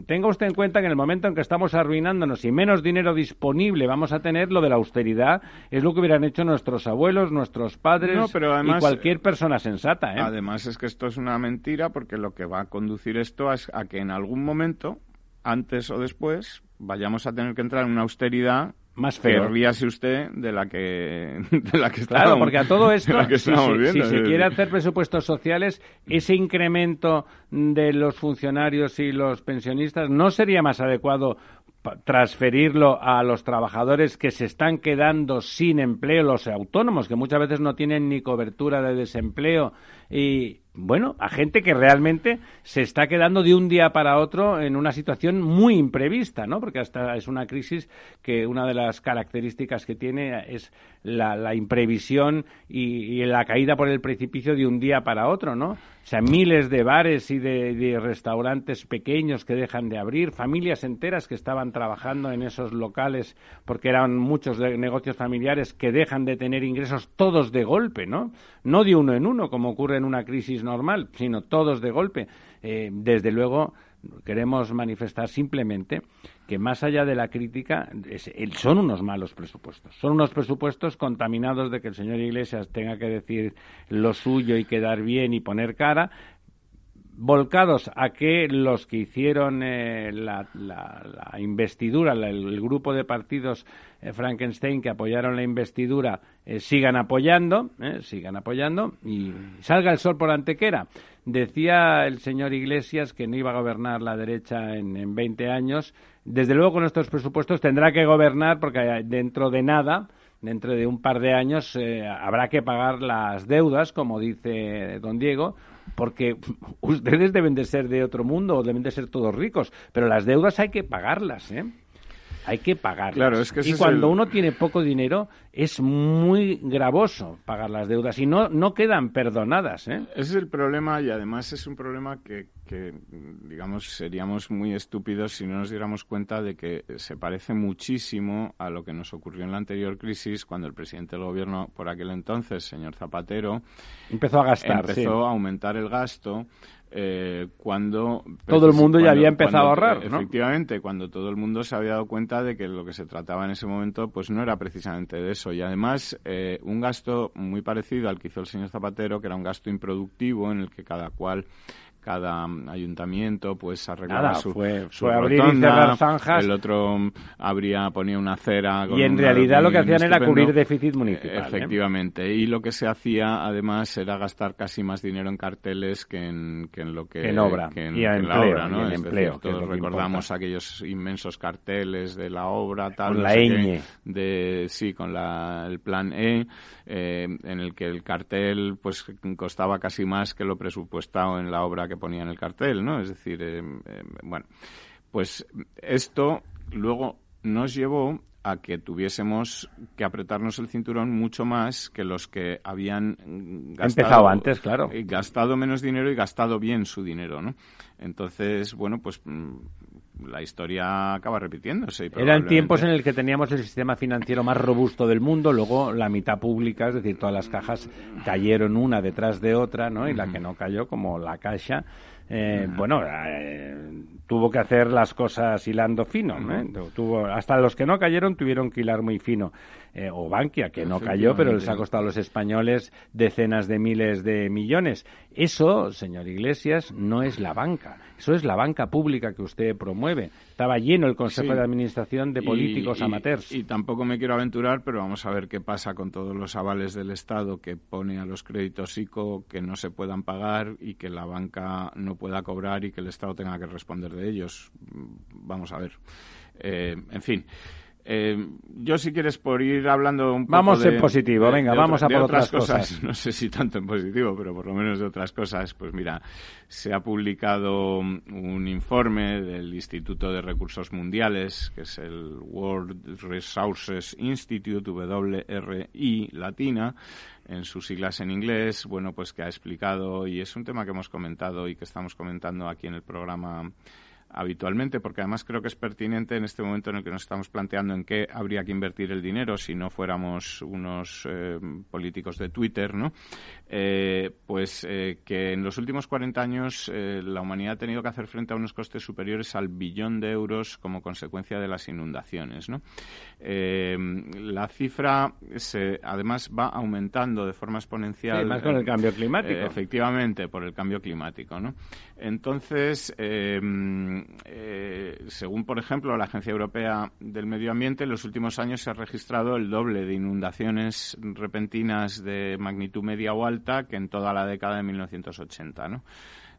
Speaker 1: tenga usted en cuenta que en el momento en que estamos arruinándonos y menos dinero disponible vamos a tener, lo de la austeridad es lo que hubieran hecho nuestros abuelos, nuestros padres y cualquier persona sensata. ¿eh?
Speaker 2: Además es que esto es una mentira porque lo que va a conducir esto es a que en algún momento, antes o después, vayamos a tener que entrar en una austeridad
Speaker 1: más feo.
Speaker 2: ríase usted de la que de la que
Speaker 1: Claro, porque a todo esto, si, se quiere hacer presupuestos sociales, ese incremento de los funcionarios y los pensionistas no sería más adecuado transferirlo a los trabajadores que se están quedando sin empleo, los autónomos, que muchas veces no tienen ni cobertura de desempleo y bueno, a gente que realmente se está quedando de un día para otro en una situación muy imprevista, ¿no? Porque hasta es una crisis que una de las características que tiene es la, imprevisión y, la caída por el precipicio de un día para otro, ¿no? O sea, miles de bares y de, restaurantes pequeños que dejan de abrir, familias enteras que estaban trabajando en esos locales porque eran muchos negocios familiares que dejan de tener ingresos todos de golpe, ¿no? No de uno en uno, como ocurre en una crisis normal, sino todos de golpe. Eh, desde luego, queremos manifestar simplemente que más allá de la crítica son unos malos presupuestos. Son unos presupuestos contaminados de que el señor Iglesias tenga que decir lo suyo y quedar bien y poner cara, volcados a que los que hicieron eh, la, investidura, el, grupo de partidos eh, Frankenstein que apoyaron la investidura, eh, sigan apoyando, sigan apoyando y salga el sol por antequera. Decía el señor Iglesias que no iba a gobernar la derecha en, en 20 años. Desde luego con estos presupuestos tendrá que gobernar porque dentro de nada dentro de un par de años habrá que pagar las deudas, como dice don Diego, porque ustedes deben de ser de otro mundo o deben de ser todos ricos, pero las deudas hay que pagarlas, ¿eh? Hay que pagarlas.
Speaker 2: Claro, es que
Speaker 1: y cuando uno tiene poco dinero es muy gravoso pagar las deudas y no, no quedan perdonadas. ¿eh?
Speaker 2: Ese es el problema y además es un problema que, que, digamos, seríamos muy estúpidos si no nos diéramos cuenta de que se parece muchísimo a lo que nos ocurrió en la anterior crisis cuando el presidente del gobierno por aquel entonces, señor Zapatero,
Speaker 1: empezó a gastar,
Speaker 2: empezó a aumentar el gasto eh, cuando
Speaker 1: todo el mundo ya había empezado a ahorrar,
Speaker 2: Efectivamente, cuando todo el mundo se había dado cuenta de que lo que se trataba en ese momento, pues no era precisamente de eso. Y además, eh, un gasto muy parecido al que hizo el señor Zapatero, que era un gasto improductivo en el que cada cual cada ayuntamiento pues arreglaba su,
Speaker 1: fue, abrir y cerrar zanjas.
Speaker 2: El otro habría ponía una acera
Speaker 1: y en realidad lo que hacían era cubrir déficit municipal ¿eh?
Speaker 2: efectivamente. Y lo que se hacía además era gastar casi más dinero en carteles que en, que en lo que
Speaker 1: en obra
Speaker 2: que en,
Speaker 1: y en,
Speaker 2: la obra
Speaker 1: ¿no? empleo
Speaker 2: todos recordamos aquellos inmensos carteles de la obra tal
Speaker 1: con la ñ.
Speaker 2: de sí con la, el plan E eh, en el que el cartel pues costaba casi más que lo presupuestado en la obra que ponía en el cartel, ¿no? Es decir, eh, eh, bueno, pues esto luego nos llevó a que tuviésemos que apretarnos el cinturón mucho más que los que habían
Speaker 1: gastado, empezado antes, claro,
Speaker 2: gastado menos dinero y gastado bien su dinero, ¿no? Entonces, bueno, pues mm, la historia acaba repitiéndose.
Speaker 1: Eran tiempos en el que teníamos el sistema financiero más robusto del mundo, luego la mitad pública, es decir, todas las cajas cayeron una detrás de otra, ¿no? Y la que no cayó, como la Caixa, eh, bueno, eh, tuvo que hacer las cosas hilando fino. ¿eh? Tuvo, hasta los que no cayeron tuvieron que hilar muy fino. Eh, o Bankia, que no cayó, pero les ha costado a los españoles decenas de miles de millones. Eso, señor Iglesias, no es la banca. Eso es la banca pública que usted promueve. Estaba lleno el Consejo de Administración de políticos amateurs.
Speaker 2: Y, tampoco me quiero aventurar, pero vamos a ver qué pasa con todos los avales del Estado que pone a los créditos ICO que no se puedan pagar y que la banca no pueda cobrar y que el Estado tenga que responder de ellos. Vamos a ver. Eh, en fin. Eh, yo, si quieres, por ir hablando un poco
Speaker 1: Vamos
Speaker 2: en
Speaker 1: positivo, venga, vamos a por otras, cosas.
Speaker 2: No sé si tanto en positivo, pero por lo menos de otras cosas. Pues mira, se ha publicado un informe del Instituto de Recursos Mundiales, que es el World Resources Institute, WRI latina, en sus siglas en inglés, bueno, pues que ha explicado, y es un tema que hemos comentado y que estamos comentando aquí en el programa habitualmente, porque además creo que es pertinente en este momento en el que nos estamos planteando en qué habría que invertir el dinero si no fuéramos unos eh, políticos de Twitter, ¿no? Eh, pues eh, que en los últimos 40 años la humanidad ha tenido que hacer frente a unos costes superiores al billón de euros como consecuencia de las inundaciones, ¿no? la cifra se, además va aumentando de forma exponencial.
Speaker 1: más con el cambio climático.
Speaker 2: efectivamente, por el cambio climático, ¿no? Entonces, eh, según, por ejemplo, la Agencia Europea del Medio Ambiente, en los últimos años se ha registrado el doble de inundaciones repentinas de magnitud media o alta que en toda la década de 1980, ¿no?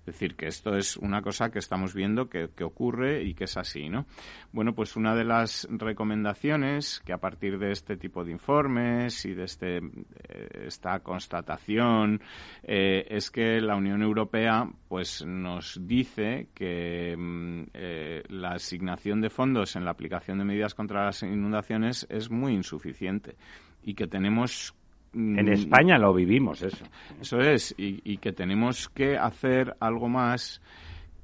Speaker 2: Es decir, que esto es una cosa que estamos viendo que, ocurre y que es así, ¿no? Bueno, pues una de las recomendaciones que a partir de este tipo de informes y de este, eh, esta constatación eh, es que la Unión Europea pues nos dice que mm, eh, la asignación de fondos en la aplicación de medidas contra las inundaciones es muy insuficiente y que tenemos
Speaker 1: en mm. España lo vivimos, eso.
Speaker 2: Eso es, y, que tenemos que hacer algo más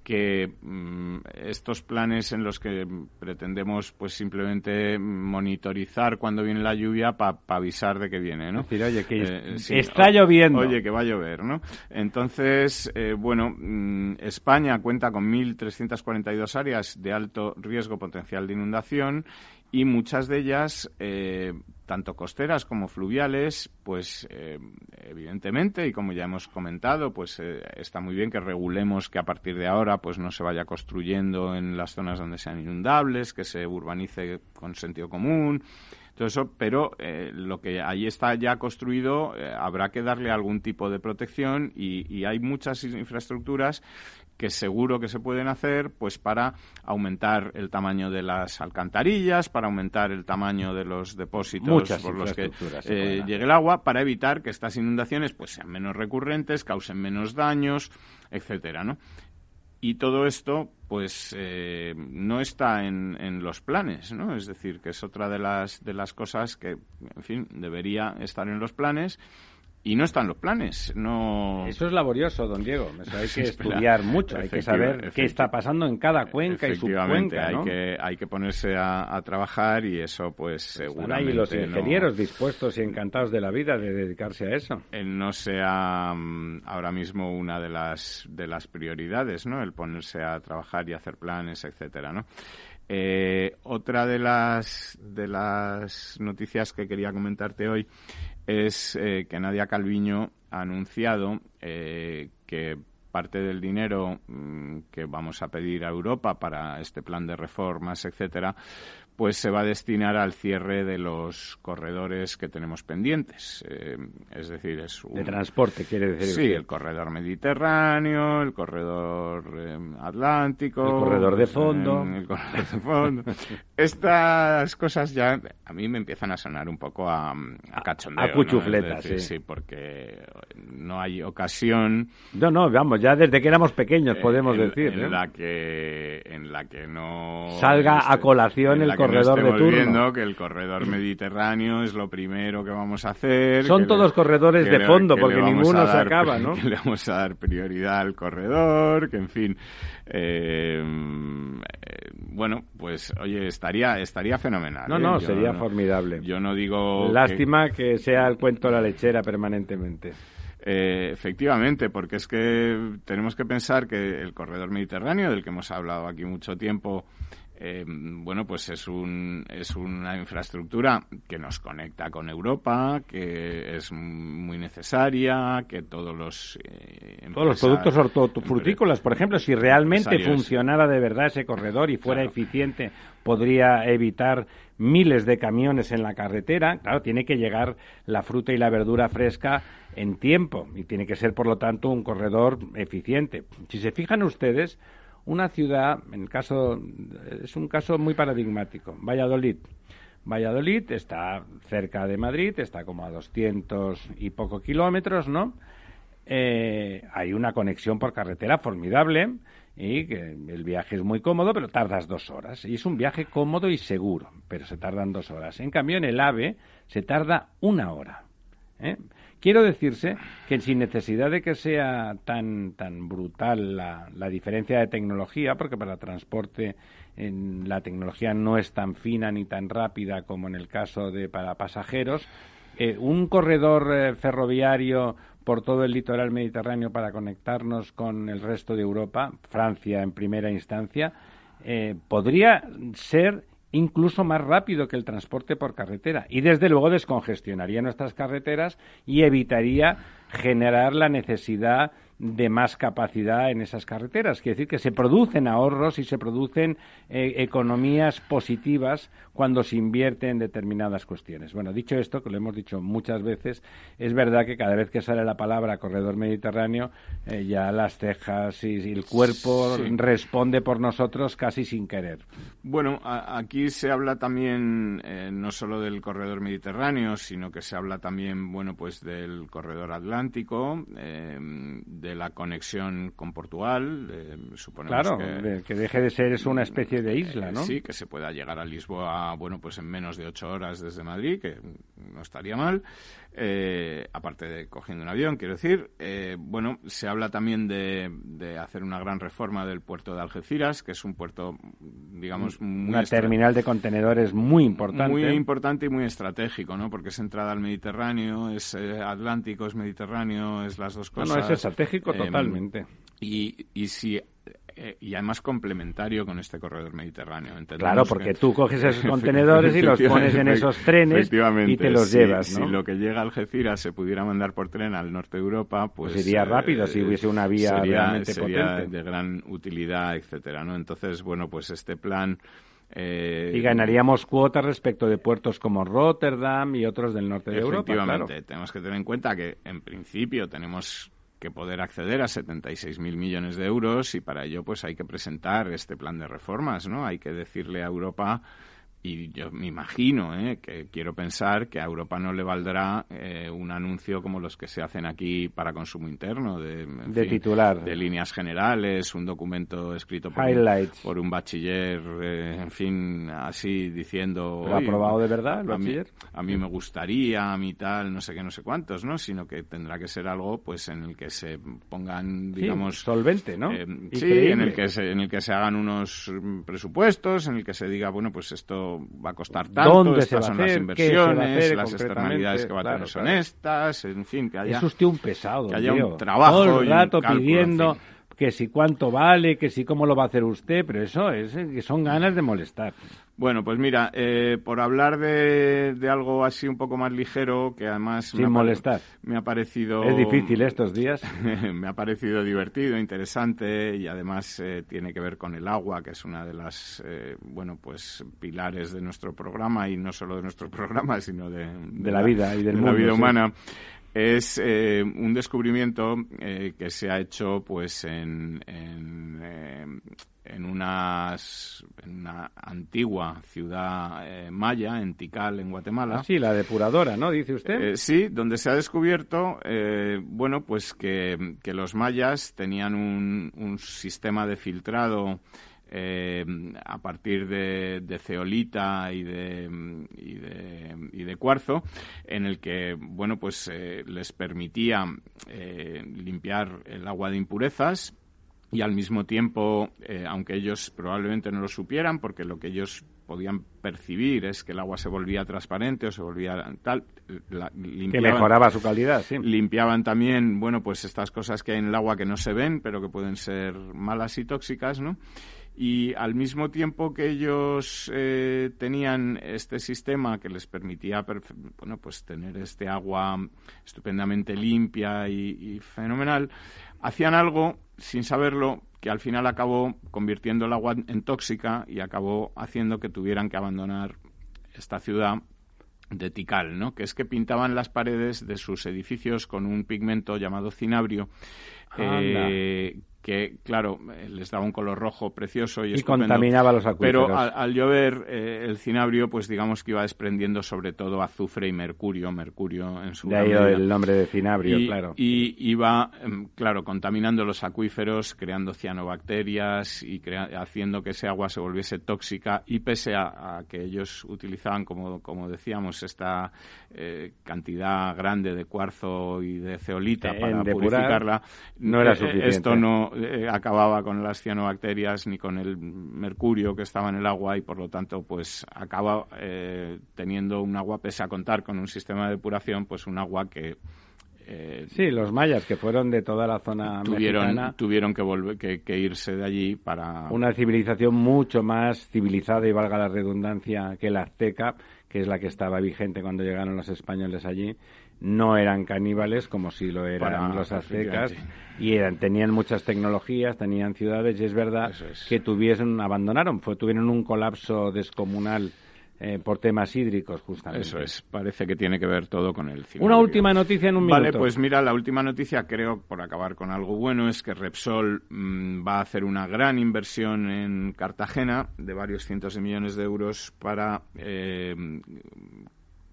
Speaker 2: que mm, estos planes en los que pretendemos pues simplemente monitorizar cuando viene la lluvia para avisar de que viene, ¿no?
Speaker 1: oye, que eh, está lloviendo.
Speaker 2: Oye, que va a llover, ¿no? Entonces, eh, bueno, mm, España cuenta con 1.342 áreas de alto riesgo potencial de inundación y muchas de ellas, eh, tanto costeras como fluviales, pues eh, evidentemente, y como ya hemos comentado, pues eh, está muy bien que regulemos que a partir de ahora pues no se vaya construyendo en las zonas donde sean inundables, que se urbanice con sentido común, todo eso, pero lo que ahí está ya construido habrá que darle algún tipo de protección y, y hay muchas infraestructuras que seguro que se pueden hacer pues para aumentar el tamaño de las alcantarillas, para aumentar el tamaño de los depósitos por los que eh, llegue el agua, para evitar que estas inundaciones pues sean menos recurrentes, causen menos daños, etcétera, ¿no? Y todo esto, pues, eh, no está en, en, los planes, ¿no? Es decir, que es otra de las, de las cosas que, en fin, debería estar en los planes y no están los planes. No...
Speaker 1: Eso es laborioso, don Diego. hay que estudiar mucho, hay que saber qué está pasando en cada cuenca y subcuenca.
Speaker 2: ¿no? Hay, que, hay que ponerse a, trabajar y eso, pues, seguramente.
Speaker 1: Hay los ingenieros dispuestos y encantados de la vida de dedicarse a eso.
Speaker 2: no sea mm, ahora mismo una de las, de las prioridades, ¿no? El ponerse a trabajar y hacer planes, etcétera, ¿no? Eh, otra de las, de las noticias que quería comentarte hoy es eh, que Nadia Calviño ha anunciado eh, que parte del dinero mm, que vamos a pedir a Europa para este plan de reformas, etcétera, pues se va a destinar al cierre de los corredores que tenemos pendientes. Eh, es decir, es un...
Speaker 1: De transporte, quiere decir.
Speaker 2: Sí, el corredor mediterráneo, el corredor eh, atlántico...
Speaker 1: El corredor de fondo.
Speaker 2: el corredor de fondo. Estas cosas ya a mí me empiezan a sonar un poco a, a cachondeo.
Speaker 1: A cuchufletas, sí.
Speaker 2: Sí, porque no hay ocasión...
Speaker 1: No, no, vamos, ya desde que éramos pequeños eh, podemos decir.
Speaker 2: En, la que, en la que no...
Speaker 1: Salga a colación el corredor corredor
Speaker 2: de viendo que el corredor mediterráneo es lo primero que vamos a hacer.
Speaker 1: Son todos corredores de fondo, porque ninguno se acaba, ¿no?
Speaker 2: Que le vamos a dar prioridad al corredor, que en fin. Eh, bueno, pues oye, estaría estaría fenomenal.
Speaker 1: No,
Speaker 2: ¿eh?
Speaker 1: no, sería formidable.
Speaker 2: Yo no digo.
Speaker 1: Lástima que, sea el cuento de la lechera permanentemente.
Speaker 2: Eh, efectivamente, porque es que tenemos que pensar que el corredor mediterráneo, del que hemos hablado aquí mucho tiempo, eh, bueno, pues es, un, es una infraestructura que nos conecta con Europa, que es muy necesaria, que todos los...
Speaker 1: Eh, todos los productos hortofrutícolas, por ejemplo, si realmente funcionara de verdad ese corredor y fuera eficiente, podría evitar miles de camiones en la carretera. Claro, tiene que llegar la fruta y la verdura fresca en tiempo y tiene que ser, por lo tanto, un corredor eficiente. Si se fijan ustedes, una ciudad, en caso, es un caso muy paradigmático, Valladolid. Valladolid, está cerca de Madrid, está como a 200 y poco kilómetros, ¿no? Eh, hay una conexión por carretera formidable y que el viaje es muy cómodo, pero tardas dos horas. Y es un viaje cómodo y seguro, pero se tardan dos horas. En cambio, en el AVE se tarda una hora. ¿eh? Quiero decirse que sin necesidad de que sea tan, tan brutal la, la diferencia de tecnología, porque para transporte en, la tecnología no es tan fina ni tan rápida como en el caso de para pasajeros, eh, un corredor eh, ferroviario por todo el litoral mediterráneo para conectarnos con el resto de Europa, Francia en primera instancia, eh, podría ser incluso más rápido que el transporte por carretera. Y desde luego descongestionaría nuestras carreteras y evitaría generar la necesidad de más capacidad en esas carreteras. Quiere decir que se producen ahorros y se producen eh, economías positivas cuando se invierte en determinadas cuestiones. Bueno, dicho esto, que lo hemos dicho muchas veces, es verdad que cada vez que sale la palabra corredor mediterráneo, eh, ya las cejas y, el cuerpo responde por nosotros casi sin querer.
Speaker 2: Bueno, aquí se habla también eh, no solo del corredor mediterráneo, sino que se habla también, bueno, pues del corredor atlántico, de de la conexión con Portugal. Eh, suponemos
Speaker 1: claro, que, deje de ser es una especie de isla, ¿no?
Speaker 2: sí, que se pueda llegar a Lisboa, bueno, pues en menos de ocho horas desde Madrid, que no estaría mal. Eh, aparte de cogiendo un avión, quiero decir. Eh, bueno, se habla también de, hacer una gran reforma del puerto de Algeciras, que es un puerto, digamos,
Speaker 1: muy una terminal de contenedores muy importante.
Speaker 2: Muy importante y muy estratégico, ¿no? Porque es entrada al Mediterráneo, es Atlántico, es Mediterráneo, es las dos cosas.
Speaker 1: No, no es estratégico em, totalmente.
Speaker 2: Y, y si eh, y además complementario con este corredor mediterráneo.
Speaker 1: Claro, porque tú coges esos contenedores y los pones en esos trenes y te los llevas, ¿no?
Speaker 2: Si lo que llega a Algeciras se pudiera mandar por tren al norte de Europa, pues...
Speaker 1: pues sería rápido si eh, hubiese una vía realmente
Speaker 2: sería de gran utilidad, etcétera, ¿no? Entonces, bueno, pues este plan...
Speaker 1: Eh, y ganaríamos cuotas respecto de puertos como Rotterdam y otros del norte de Europa.
Speaker 2: Efectivamente, tenemos que tener en cuenta que en principio tenemos que poder acceder a 76.000 millones de euros y para ello pues hay que presentar este plan de reformas, ¿no? Hay que decirle a Europa y yo me imagino, ¿eh? que quiero pensar que a Europa no le valdrá eh, un anuncio como los que se hacen aquí para consumo interno, de,
Speaker 1: titular.
Speaker 2: De líneas generales, un documento escrito por, por un bachiller, eh, en fin, así diciendo...
Speaker 1: ¿Lo ha aprobado de verdad el bachiller?
Speaker 2: A mí, me gustaría, a mí tal, no sé qué, no sé cuántos, ¿no? Sino que tendrá que ser algo pues en el que se pongan, digamos...
Speaker 1: solvente, ¿no?
Speaker 2: sí, en el, que se, en el que se hagan unos presupuestos, en el que se diga, bueno, pues esto va a costar tanto, estas son las inversiones, las externalidades que va a tener son estas, en fin, que haya...
Speaker 1: Es usted un pesado,
Speaker 2: que haya un trabajo
Speaker 1: Todo el rato pidiendo que si cuánto vale, que si cómo lo va a hacer usted, pero eso es que son ganas de molestar.
Speaker 2: Bueno, pues mira, eh, por hablar de, algo así un poco más ligero, que además...
Speaker 1: Sin me molestar.
Speaker 2: Me ha parecido...
Speaker 1: Es difícil estos días.
Speaker 2: me ha parecido divertido, interesante y además eh, tiene que ver con el agua, que es una de las, eh, bueno, pues pilares de nuestro programa y no solo de nuestro programa, sino de,
Speaker 1: de, la, vida y de
Speaker 2: la vida humana. Es un descubrimiento que se ha hecho pues en, en en, unas, en una antigua ciudad eh, maya, en Tikal, en Guatemala.
Speaker 1: Ah, sí, la depuradora, ¿no? Dice usted.
Speaker 2: Eh, sí, donde se ha descubierto, eh, bueno, pues que, que, los mayas tenían un, un sistema de filtrado a partir de, de ceolita y de, y de, y, de, cuarzo, en el que, bueno, pues les permitía limpiar el agua de impurezas y al mismo tiempo, eh, aunque ellos probablemente no lo supieran, porque lo que ellos podían percibir es que el agua se volvía transparente o se volvía tal,
Speaker 1: que mejoraba su calidad, sí.
Speaker 2: Limpiaban también, bueno, pues estas cosas que hay en el agua que no se ven, pero que pueden ser malas y tóxicas, ¿no? Y al mismo tiempo que ellos eh, tenían este sistema que les permitía, bueno, pues tener este agua estupendamente limpia y fenomenal, hacían algo sin saberlo que al final acabó convirtiendo el agua en tóxica y acabó haciendo que tuvieran que abandonar esta ciudad de Tikal, ¿no? que es que pintaban las paredes de sus edificios con un pigmento llamado cinabrio, eh, que, claro, les daba un color rojo precioso y,
Speaker 1: y contaminaba los acuíferos.
Speaker 2: Pero al, llover, eh, el cinabrio, pues digamos que iba desprendiendo sobre todo azufre y mercurio, mercurio en su
Speaker 1: De ahí el nombre de cinabrio, claro.
Speaker 2: Y iba, em, claro, contaminando los acuíferos, creando cianobacterias y haciendo que ese agua se volviese tóxica y pese a, que ellos utilizaban, como, como decíamos, esta eh, cantidad grande de cuarzo y de ceolita para purificarla,
Speaker 1: no era eh, suficiente.
Speaker 2: esto no eh, acababa con las cianobacterias ni con el mercurio que estaba en el agua y por lo tanto pues acaba eh, teniendo un agua pese a contar con un sistema de depuración pues un agua que
Speaker 1: eh, sí, los mayas que fueron de toda la zona
Speaker 2: tuvieron tuvieron que volver que, irse de allí para
Speaker 1: una civilización mucho más civilizada y valga la redundancia que la azteca, que es la que estaba vigente cuando llegaron los españoles allí no eran caníbales como si lo eran los aztecas. y eran, tenían muchas tecnologías, tenían ciudades y es verdad que tuviesen, abandonaron, fue, tuvieron un colapso descomunal eh, por temas hídricos, justamente.
Speaker 2: Eso es, parece que tiene que ver todo con el
Speaker 1: Una última noticia en un minuto.
Speaker 2: Vale, pues mira, la última noticia, creo, por acabar con algo bueno, es que Repsol mm, va a hacer una gran inversión en Cartagena de varios cientos de millones de euros para eh,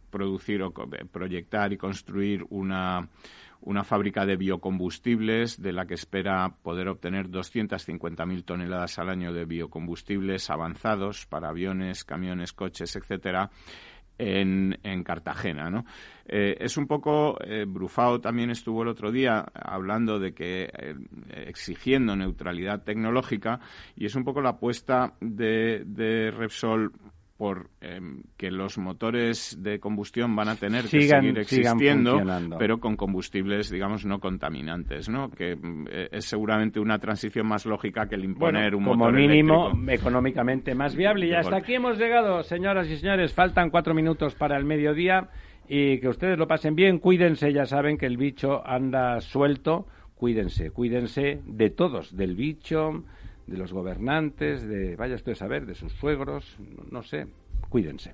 Speaker 2: producir o proyectar y construir una, una fábrica de biocombustibles de la que espera poder obtener 250.000 toneladas al año de biocombustibles avanzados para aviones, camiones, coches, etcétera. En, en, Cartagena. ¿no? Eh, es un poco, eh, Brufao también estuvo el otro día hablando de que eh, exigiendo neutralidad tecnológica y es un poco la apuesta de, de Repsol por em, que los motores de combustión van a tener que seguir existiendo, pero con combustibles, digamos, no contaminantes, ¿no? Que mm, e, es seguramente una transición más lógica que el imponer un
Speaker 1: como mínimo económicamente más viable. Y hasta aquí hemos llegado, señoras y señores. Faltan cuatro minutos para el mediodía y que ustedes lo pasen bien. Cuídense, ya saben que el bicho anda suelto. Cuídense, cuídense de todos, del bicho de los gobernantes, de, vaya usted a saber, de sus suegros, no sé, cuídense.